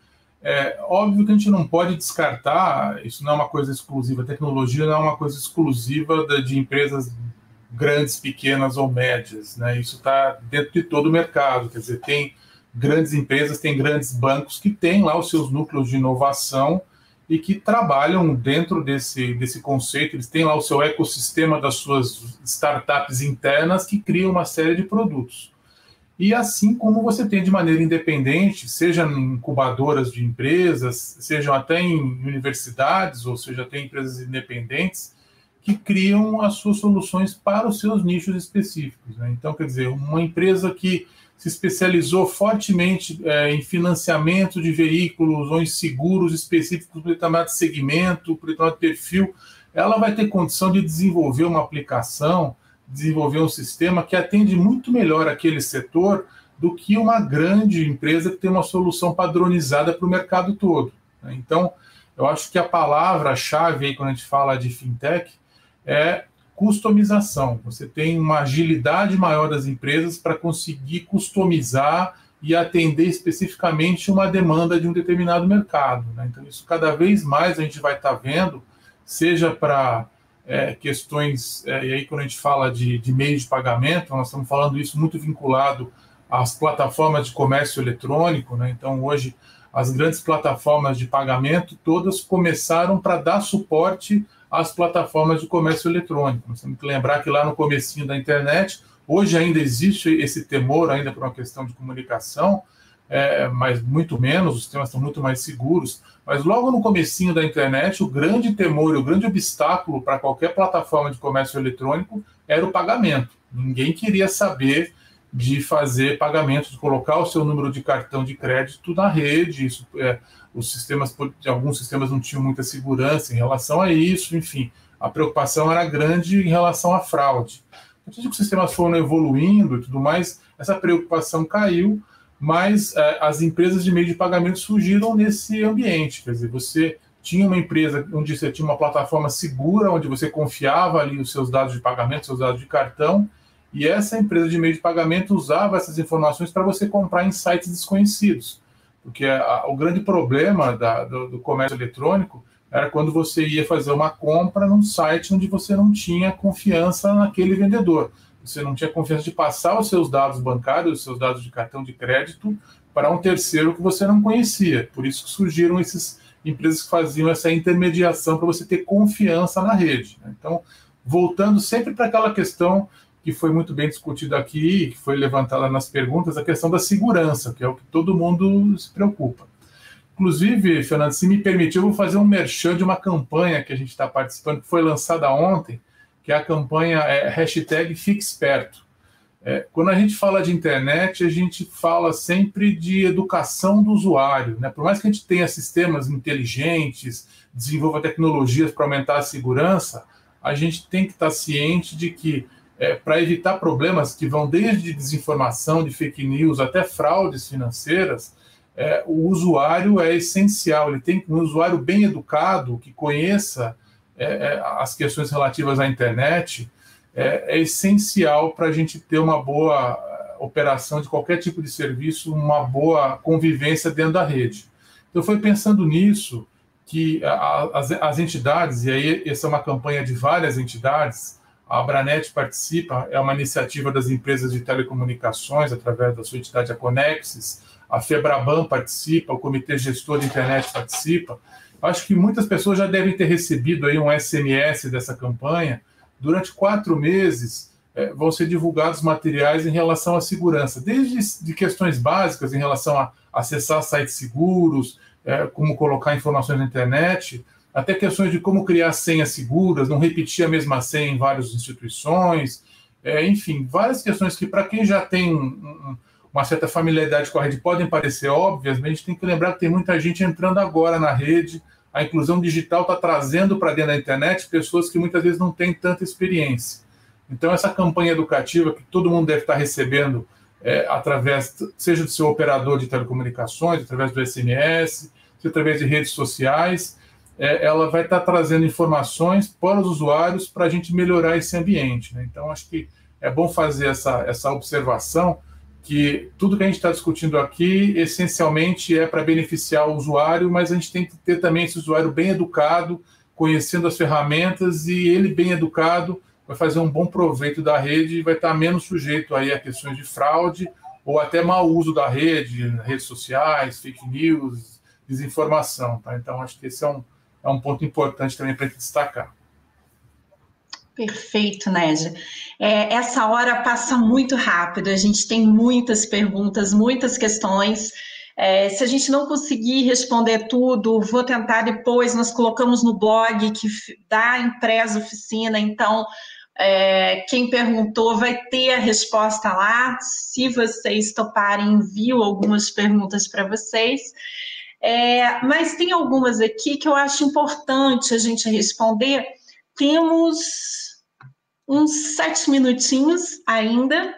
É óbvio que a gente não pode descartar, isso não é uma coisa exclusiva, tecnologia não é uma coisa exclusiva de empresas grandes, pequenas ou médias. Né? Isso está dentro de todo o mercado, quer dizer, tem grandes empresas, tem grandes bancos que têm lá os seus núcleos de inovação e que trabalham dentro desse, desse conceito, eles têm lá o seu ecossistema das suas startups internas que criam uma série de produtos. e assim como você tem de maneira independente, seja em incubadoras de empresas, sejam até em universidades, ou seja, até empresas independentes, que criam as suas soluções para os seus nichos específicos. Né? Então, quer dizer, uma empresa que se especializou fortemente é, em financiamento de veículos ou em seguros específicos para determinado segmento, para determinado perfil, ela vai ter condição de desenvolver uma aplicação desenvolver um sistema que atende muito melhor aquele setor do que uma grande empresa que tem uma solução padronizada para o mercado todo. Né? Então, eu acho que a palavra-chave aí quando a gente fala de fintech é customização. Você tem uma agilidade maior das empresas para conseguir customizar e atender especificamente uma demanda de um determinado mercado. Né? Então, isso cada vez mais a gente vai estar tá vendo, seja para é, questões, é, e aí quando a gente fala de, de meio de pagamento, nós estamos falando isso muito vinculado às plataformas de comércio eletrônico, né? então hoje as grandes plataformas de pagamento todas começaram para dar suporte às plataformas de comércio eletrônico. Nós temos que lembrar que lá no comecinho da internet, hoje ainda existe esse temor ainda por uma questão de comunicação, é, mas muito menos, os sistemas estão muito mais seguros. Mas logo no comecinho da internet, o grande temor, o grande obstáculo para qualquer plataforma de comércio eletrônico era o pagamento. Ninguém queria saber de fazer pagamento, de colocar o seu número de cartão de crédito na rede. Isso, é, os sistemas, alguns sistemas não tinham muita segurança em relação a isso. Enfim, a preocupação era grande em relação à fraude. À medida que os sistemas foram evoluindo e tudo mais, essa preocupação caiu mas é, as empresas de meio de pagamento surgiram nesse ambiente. Quer dizer, você tinha uma empresa onde você tinha uma plataforma segura, onde você confiava ali os seus dados de pagamento, seus dados de cartão, e essa empresa de meio de pagamento usava essas informações para você comprar em sites desconhecidos. Porque a, o grande problema da, do, do comércio eletrônico era quando você ia fazer uma compra num site onde você não tinha confiança naquele vendedor você não tinha confiança de passar os seus dados bancários, os seus dados de cartão de crédito para um terceiro que você não conhecia. Por isso que surgiram essas empresas que faziam essa intermediação para você ter confiança na rede. Né? Então, voltando sempre para aquela questão que foi muito bem discutida aqui, que foi levantada nas perguntas, a questão da segurança, que é o que todo mundo se preocupa. Inclusive, Fernando, se me permitir, eu vou fazer um merchan de uma campanha que a gente está participando, que foi lançada ontem, que é a campanha é, hashtag Fique Esperto. É, quando a gente fala de internet, a gente fala sempre de educação do usuário. Né? Por mais que a gente tenha sistemas inteligentes, desenvolva tecnologias para aumentar a segurança, a gente tem que estar ciente de que, é, para evitar problemas que vão desde desinformação, de fake news, até fraudes financeiras, é, o usuário é essencial. Ele tem um usuário bem educado, que conheça é, é, as questões relativas à internet é, é essencial para a gente ter uma boa é, operação de qualquer tipo de serviço, uma boa convivência dentro da rede. Então, foi pensando nisso que as, as entidades, e aí essa é uma campanha de várias entidades, a Abranet participa, é uma iniciativa das empresas de telecomunicações, através da sua entidade a Conexis, a Febraban participa, o Comitê Gestor de Internet participa, Acho que muitas pessoas já devem ter recebido aí um SMS dessa campanha. Durante quatro meses é, vão ser divulgados materiais em relação à segurança, desde de questões básicas em relação a acessar sites seguros, é, como colocar informações na internet, até questões de como criar senhas seguras, não repetir a mesma senha em várias instituições, é, enfim, várias questões que para quem já tem um, um, uma certa familiaridade com a rede podem parecer óbvias, mas a gente tem que lembrar que tem muita gente entrando agora na rede. A inclusão digital está trazendo para dentro da internet pessoas que muitas vezes não têm tanta experiência. Então, essa campanha educativa que todo mundo deve estar recebendo é, através, seja do seu operador de telecomunicações, através do SMS, seja através de redes sociais, é, ela vai estar trazendo informações para os usuários para a gente melhorar esse ambiente. Né? Então, acho que é bom fazer essa, essa observação que tudo que a gente está discutindo aqui essencialmente é para beneficiar o usuário, mas a gente tem que ter também esse usuário bem educado, conhecendo as ferramentas e ele bem educado vai fazer um bom proveito da rede e vai estar menos sujeito aí a questões de fraude ou até mau uso da rede, redes sociais, fake news, desinformação. Tá? Então, acho que esse é um, é um ponto importante também para a gente destacar. Perfeito, Nédia. É, essa hora passa muito rápido, a gente tem muitas perguntas, muitas questões. É, se a gente não conseguir responder tudo, vou tentar depois. Nós colocamos no blog que dá empresa oficina, então é, quem perguntou vai ter a resposta lá. Se vocês toparem, envio algumas perguntas para vocês. É, mas tem algumas aqui que eu acho importante a gente responder. Temos uns sete minutinhos ainda.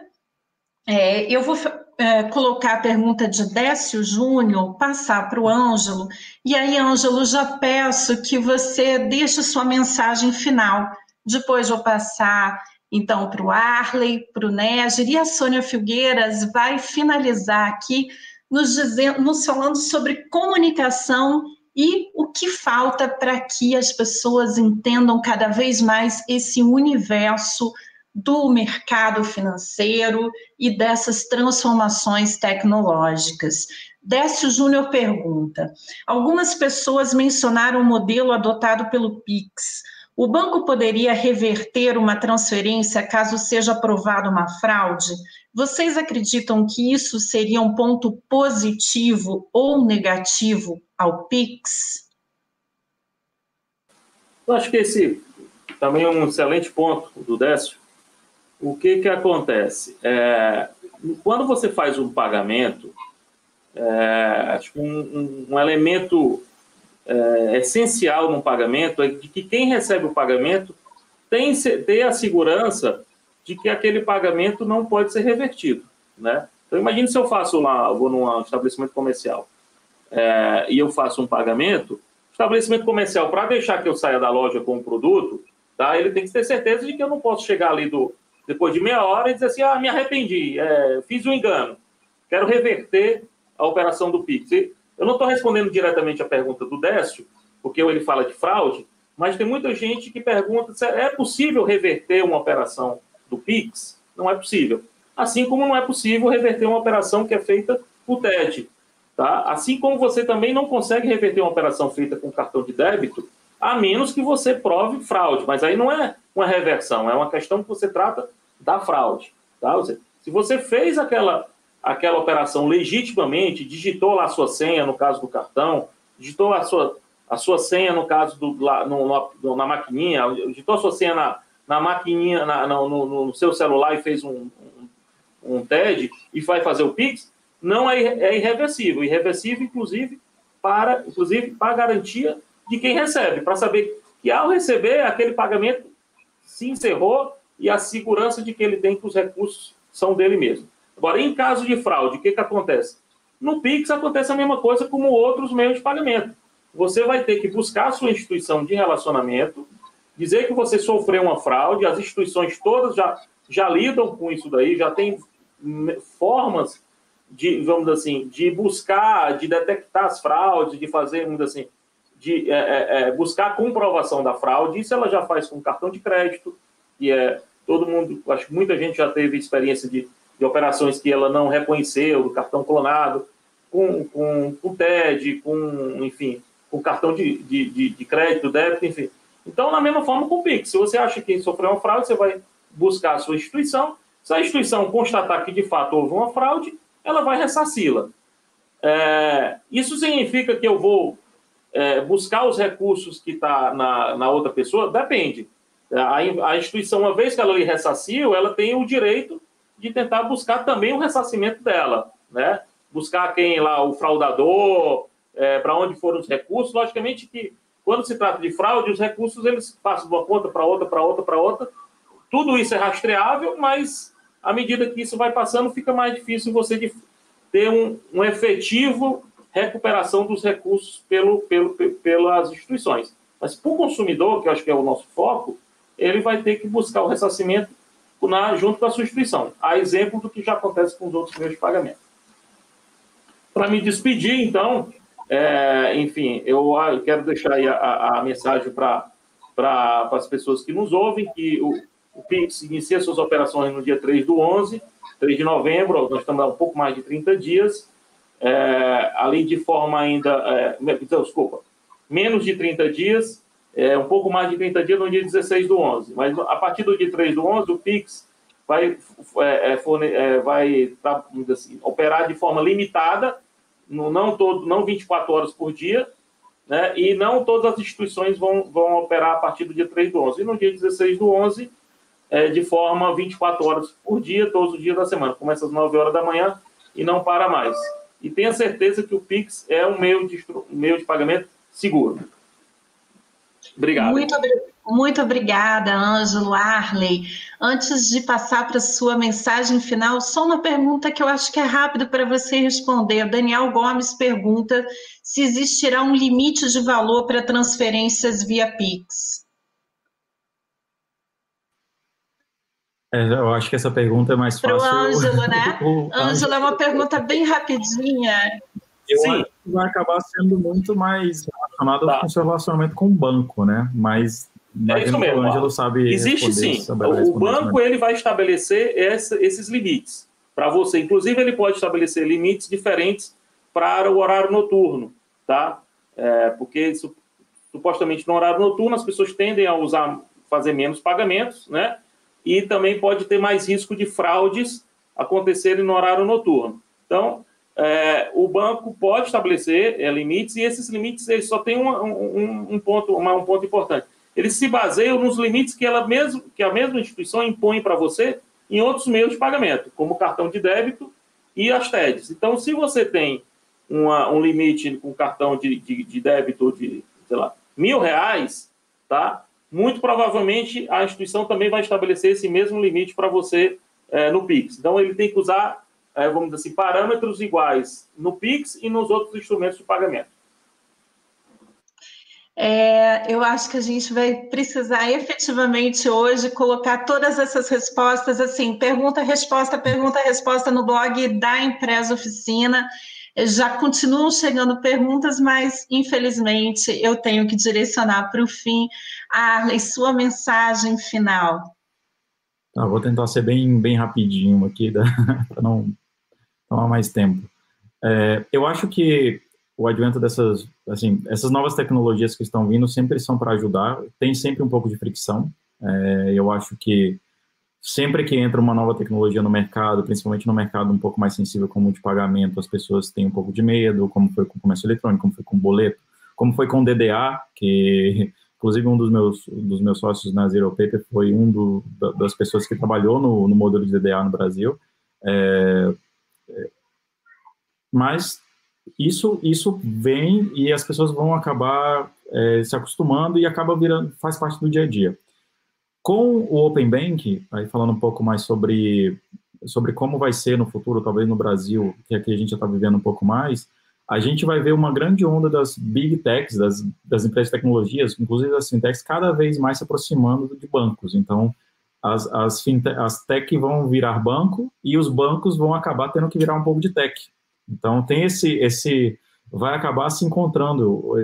É, eu vou é, colocar a pergunta de Décio Júnior, passar para o Ângelo, e aí, Ângelo, já peço que você deixe sua mensagem final. Depois vou passar, então, para o Arley, para o Néger, e a Sônia Filgueiras vai finalizar aqui nos, dizendo, nos falando sobre comunicação e o que falta para que as pessoas entendam cada vez mais esse universo do mercado financeiro e dessas transformações tecnológicas. Décio Júnior pergunta: algumas pessoas mencionaram o modelo adotado pelo Pix. O banco poderia reverter uma transferência caso seja aprovada uma fraude? Vocês acreditam que isso seria um ponto positivo ou negativo ao Pix? Eu acho que esse também é um excelente ponto do Décio. O que, que acontece? É, quando você faz um pagamento, é, acho que um, um, um elemento é, essencial no pagamento é que quem recebe o pagamento tem ter a segurança de que aquele pagamento não pode ser revertido, né? Então, imagine se eu faço lá, eu vou num estabelecimento comercial é, e eu faço um pagamento, estabelecimento comercial, para deixar que eu saia da loja com o produto, tá, ele tem que ter certeza de que eu não posso chegar ali do, depois de meia hora e dizer assim, ah, me arrependi, é, fiz um engano, quero reverter a operação do Pix. E eu não estou respondendo diretamente a pergunta do Décio, porque ele fala de fraude, mas tem muita gente que pergunta se é possível reverter uma operação do Pix, não é possível. Assim como não é possível reverter uma operação que é feita por TED. Tá? Assim como você também não consegue reverter uma operação feita com cartão de débito, a menos que você prove fraude. Mas aí não é uma reversão, é uma questão que você trata da fraude. Tá? Se você fez aquela, aquela operação legitimamente, digitou lá a sua senha, no caso do cartão, digitou a sua, a sua senha, no caso do, lá, no, no, na maquininha, digitou a sua senha na, na maquininha, na, no, no, seu celular e fez um, um, um, TED e vai fazer o Pix, não é, é irreversível. Irreversível, inclusive, para, inclusive, para garantia de quem recebe, para saber que ao receber aquele pagamento se encerrou e a segurança de que ele tem que os recursos são dele mesmo. Agora, em caso de fraude, o que, que acontece? No Pix acontece a mesma coisa como outros meios de pagamento. Você vai ter que buscar a sua instituição de relacionamento, dizer que você sofreu uma fraude, as instituições todas já, já lidam com isso daí, já tem formas de, vamos assim, de buscar, de detectar as fraudes, de fazer, vamos assim, de é, é, é, buscar a comprovação da fraude. Isso ela já faz com cartão de crédito, e é todo mundo, acho que muita gente já teve experiência de, de operações que ela não reconheceu, do cartão clonado, com, com, com TED, com, enfim, com cartão de, de, de, de crédito, débito, enfim. Então, na mesma forma com o Pix. Se você acha que sofreu uma fraude, você vai buscar a sua instituição. Se a instituição constatar que de fato houve uma fraude, ela vai ressarci-la. É, isso significa que eu vou é, buscar os recursos que está na, na outra pessoa? Depende. A, a, instituição, uma vez que ela lhe ressarciu, ela tem o direito de tentar buscar também o ressarcimento dela, né? Buscar quem lá, o fraudador, é, para onde foram os recursos. Logicamente que quando se trata de fraude, os recursos eles passam de uma conta para outra, para outra, para outra. Tudo isso é rastreável, mas à medida que isso vai passando, fica mais difícil você ter um, um efetivo recuperação dos recursos pelo, pelo, pelas instituições. Mas para o consumidor, que eu acho que é o nosso foco, ele vai ter que buscar o ressarcimento na, junto com a sua instituição. A exemplo do que já acontece com os outros meios de pagamento. Para me despedir, então, é, enfim, eu quero deixar a, a mensagem para as pessoas que nos ouvem, que o, o PIX inicia suas operações no dia 3 do 11, 3 de novembro, nós estamos há um pouco mais de 30 dias, é, além de forma ainda, é, desculpa, menos de 30 dias, é, um pouco mais de 30 dias no dia 16 do 11. Mas a partir do dia 3 do 11, o Pix vai, é, é, é, vai tá, assim, operar de forma limitada, no, não, todo, não 24 horas por dia, né, e não todas as instituições vão, vão operar a partir do dia 3 do 11. E no dia 16 do 11, é, de forma 24 horas por dia, todos os dias da semana. Começa às 9 horas da manhã e não para mais. E tenha certeza que o Pix é um meio de, um meio de pagamento seguro. Obrigado. Muito, muito obrigada, Ângelo, Arley. Antes de passar para a sua mensagem final, só uma pergunta que eu acho que é rápido para você responder. Daniel Gomes pergunta se existirá um limite de valor para transferências via Pix. É, eu acho que essa pergunta é mais fácil. Para o Ângelo, né? Ângelo, é uma pergunta bem rapidinha. Eu Sim. Vai acabar sendo muito mais relacionado tá. com o seu relacionamento com o banco, né? Mas é isso mesmo. o Ângelo sabe Existe sim. O banco ele vai estabelecer esse, esses limites para você. Inclusive, ele pode estabelecer limites diferentes para o horário noturno, tá? É, porque supostamente no horário noturno as pessoas tendem a usar, fazer menos pagamentos, né? E também pode ter mais risco de fraudes acontecerem no horário noturno. Então, é, o banco pode estabelecer é, limites e esses limites eles só têm um, um, um ponto, uma, um ponto importante. Eles se baseiam nos limites que, ela mesmo, que a mesma instituição impõe para você em outros meios de pagamento, como cartão de débito e as TEDs. Então, se você tem uma, um limite com cartão de, de, de débito de, sei lá, mil reais, tá? Muito provavelmente a instituição também vai estabelecer esse mesmo limite para você é, no Pix. Então, ele tem que usar vamos dizer assim, parâmetros iguais no Pix e nos outros instrumentos de pagamento. É, eu acho que a gente vai precisar efetivamente hoje colocar todas essas respostas, assim, pergunta, resposta, pergunta, resposta no blog da Empresa Oficina. Já continuam chegando perguntas, mas infelizmente eu tenho que direcionar para o fim. Arley, sua mensagem final. Tá, vou tentar ser bem, bem rapidinho aqui, para não tomar mais tempo. É, eu acho que o advento dessas, assim, essas novas tecnologias que estão vindo sempre são para ajudar. Tem sempre um pouco de fricção. É, eu acho que sempre que entra uma nova tecnologia no mercado, principalmente no mercado um pouco mais sensível como o de pagamento, as pessoas têm um pouco de medo, como foi com o comércio eletrônico, como foi com o boleto, como foi com o DDA, que inclusive um dos meus, dos meus sócios na Zero Paper foi um do, das pessoas que trabalhou no, no modelo de DDA no Brasil. É, mas isso, isso vem e as pessoas vão acabar é, se acostumando e acaba virando, faz parte do dia a dia. Com o Open Bank, aí falando um pouco mais sobre, sobre como vai ser no futuro, talvez no Brasil, que aqui a gente já está vivendo um pouco mais, a gente vai ver uma grande onda das big techs, das, das empresas de tecnologias, inclusive das fintechs, cada vez mais se aproximando de bancos. Então, as, as, fintech, as tech vão virar banco e os bancos vão acabar tendo que virar um pouco de tech. Então tem esse esse vai acabar se encontrando,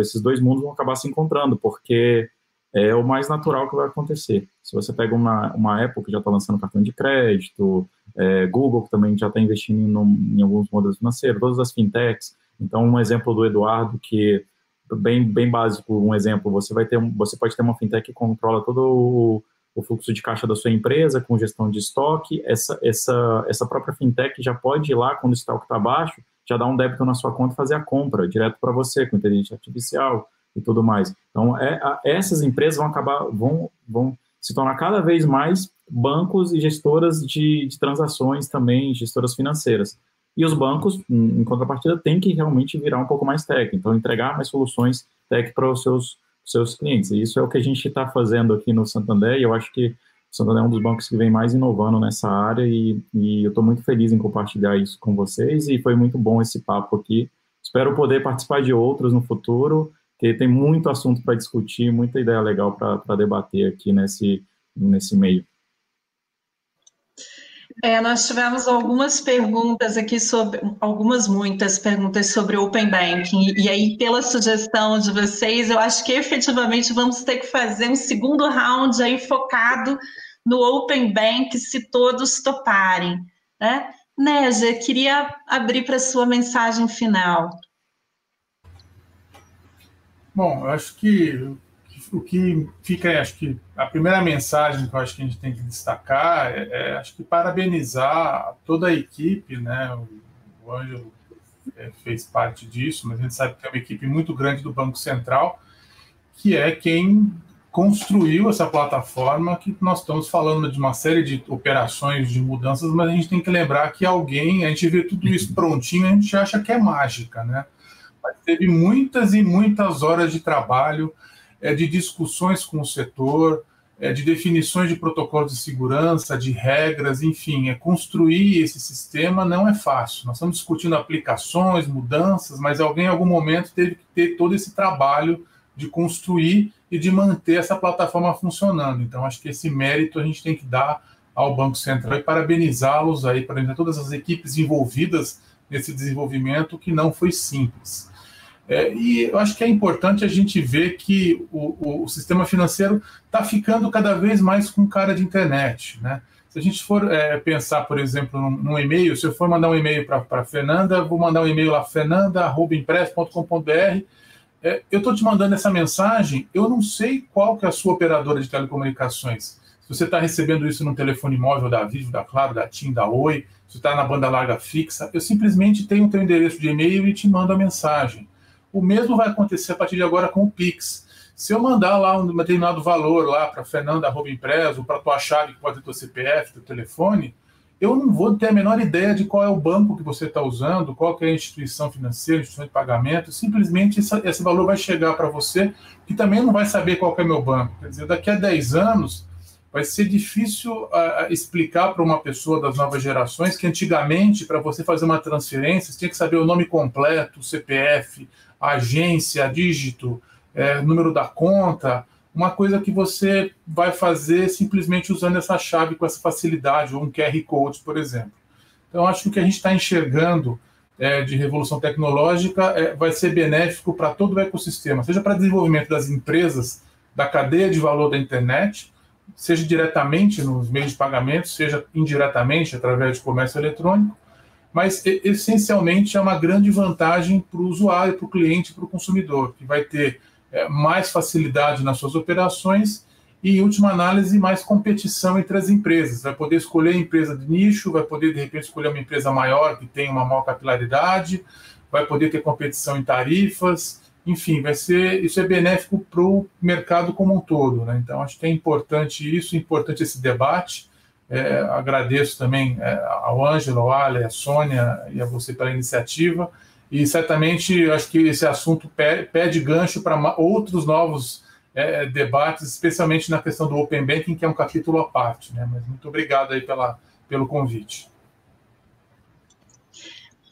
esses dois mundos vão acabar se encontrando, porque é o mais natural que vai acontecer. Se você pega uma, uma Apple que já está lançando cartão de crédito, é, Google que também já está investindo em, em, alguns modelos financeiros, todas as fintechs. Então, um exemplo do Eduardo que bem bem básico, um exemplo, você vai ter um, você pode ter uma fintech que controla todo o, o fluxo de caixa da sua empresa, com gestão de estoque, essa, essa, essa própria fintech já pode ir lá, quando o estoque está baixo, já dar um débito na sua conta e fazer a compra direto para você, com inteligência artificial e tudo mais. Então, é, a, essas empresas vão acabar, vão, vão se tornar cada vez mais bancos e gestoras de, de transações também, gestoras financeiras. E os bancos, em contrapartida, têm que realmente virar um pouco mais tech, então entregar mais soluções tech para os seus seus clientes. E isso é o que a gente está fazendo aqui no Santander, e eu acho que o Santander é um dos bancos que vem mais inovando nessa área, e, e eu estou muito feliz em compartilhar isso com vocês, e foi muito bom esse papo aqui. Espero poder participar de outros no futuro, porque tem muito assunto para discutir, muita ideia legal para debater aqui nesse, nesse meio. É, nós tivemos algumas perguntas aqui sobre, algumas muitas perguntas sobre Open Banking, e aí, pela sugestão de vocês, eu acho que efetivamente vamos ter que fazer um segundo round aí focado no Open Bank, se todos toparem. Né? Négia, queria abrir para a sua mensagem final. Bom, acho que o que fica, acho que a primeira mensagem que eu acho que a gente tem que destacar é, é acho que parabenizar toda a equipe, né? O, o Ângelo é, fez parte disso, mas a gente sabe que é uma equipe muito grande do Banco Central, que é quem construiu essa plataforma que nós estamos falando de uma série de operações de mudanças, mas a gente tem que lembrar que alguém, a gente vê tudo isso prontinho, a gente acha que é mágica, né? Mas teve muitas e muitas horas de trabalho, é, de discussões com o setor, é, de definições de protocolos de segurança, de regras, enfim, é construir esse sistema não é fácil. Nós estamos discutindo aplicações, mudanças, mas alguém em algum momento teve que ter todo esse trabalho de construir e de manter essa plataforma funcionando. Então, acho que esse mérito a gente tem que dar ao Banco Central e parabenizá-los aí, parabenizar todas as equipes envolvidas nesse desenvolvimento que não foi simples. É, e eu acho que é importante a gente ver que o, o sistema financeiro está ficando cada vez mais com cara de internet, né? Se a gente for é, pensar, por exemplo, num, num, e-mail, se eu for mandar um e-mail para a Fernanda, vou mandar um e-mail lá, fernanda.impress.com.br, é, eu estou te mandando essa mensagem, eu não sei qual que é a sua operadora de telecomunicações. Se você está recebendo isso no telefone móvel da Vivo, da Claro, da TIM, da Oi, se está na banda larga fixa, eu simplesmente tenho o teu endereço de e-mail e te mando a mensagem. O mesmo vai acontecer a partir de agora com o Pix. Se eu mandar lá um determinado valor lá para Impreso, para tua chave que pode ter teu CPF, teu telefone, eu não vou ter a menor ideia de qual é o banco que você está usando, qual é a instituição financeira, instituição de pagamento, simplesmente esse, esse valor vai chegar para você, que também não vai saber qual é meu banco. Quer dizer, daqui a 10 anos vai ser difícil uh, explicar para uma pessoa das novas gerações que antigamente, para você fazer uma transferência, você tinha que saber o nome completo, o CPF, agência, dígito, é, número da conta, uma coisa que você vai fazer simplesmente usando essa chave com essa facilidade, ou um QR Code, por exemplo. Então, acho que o que a gente está enxergando é, de revolução tecnológica é, vai ser benéfico para todo o ecossistema, seja para desenvolvimento das empresas, da cadeia de valor da internet, seja diretamente nos meios de pagamento, seja indiretamente através de comércio eletrônico, mas essencialmente é uma grande vantagem para o usuário, para o cliente, para o consumidor, que vai ter é, mais facilidade nas suas operações e, em última análise, mais competição entre as empresas. Vai poder escolher a empresa de nicho, vai poder, de repente, escolher uma empresa maior que tem uma maior capilaridade, vai poder ter competição em tarifas, enfim, vai ser isso é benéfico para o mercado como um todo. Né? Então, acho que é importante isso, importante esse debate. É, agradeço também é, ao Ângelo, ao Ale, à Sônia e a você pela iniciativa. E certamente acho que esse assunto pede gancho para outros novos é, debates, especialmente na questão do Open Banking, que é um capítulo à parte. Né? Mas muito obrigado aí pela, pelo convite.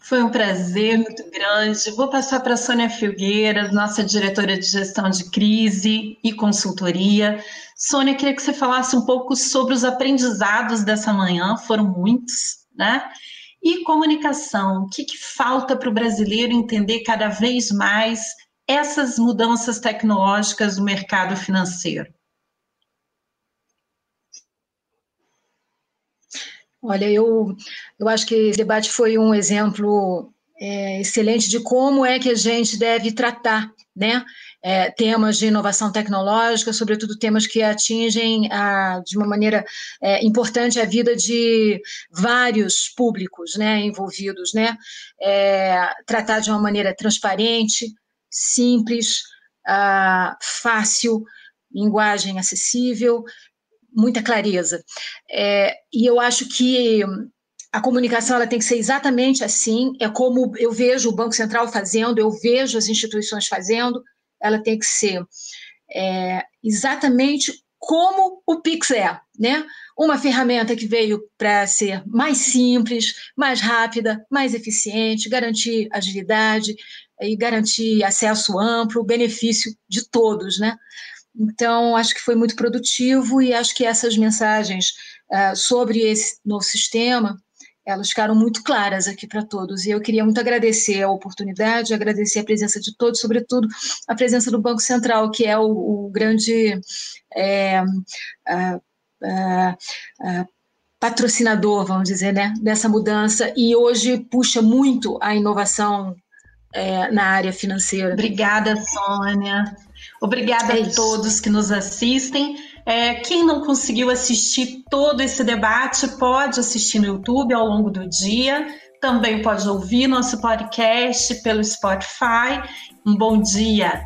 Foi um prazer muito grande. Vou passar para a Sônia Filgueira, nossa diretora de gestão de crise e consultoria. Sônia, queria que você falasse um pouco sobre os aprendizados dessa manhã, foram muitos, né? E comunicação, o que, que falta para o brasileiro entender cada vez mais essas mudanças tecnológicas do mercado financeiro? Olha, eu, eu acho que esse debate foi um exemplo é, excelente de como é que a gente deve tratar né, é, temas de inovação tecnológica, sobretudo temas que atingem a, de uma maneira é, importante a vida de vários públicos né, envolvidos, né, é, tratar de uma maneira transparente, simples, fácil, linguagem acessível, muita clareza. É, e eu acho que a comunicação ela tem que ser exatamente assim, é como eu vejo o Banco Central fazendo, eu vejo as instituições fazendo, ela tem que ser é, exatamente como o Pix é, né? Uma ferramenta que veio para ser mais simples, mais rápida, mais eficiente, garantir agilidade e garantir acesso amplo, benefício de todos, né? Então, acho que foi muito produtivo e acho que essas mensagens uh, sobre esse novo sistema elas ficaram muito claras aqui para todos. E eu queria muito agradecer a oportunidade, agradecer a presença de todos, sobretudo a presença do Banco Central, que é o, o grande é, a, a, a, patrocinador, vamos dizer, né, dessa mudança, e hoje puxa muito a inovação é, na área financeira. Obrigada, Sônia. Obrigada é a todos que nos assistem. É, quem não conseguiu assistir todo esse debate pode assistir no YouTube ao longo do dia. Também pode ouvir nosso podcast pelo Spotify. Um bom dia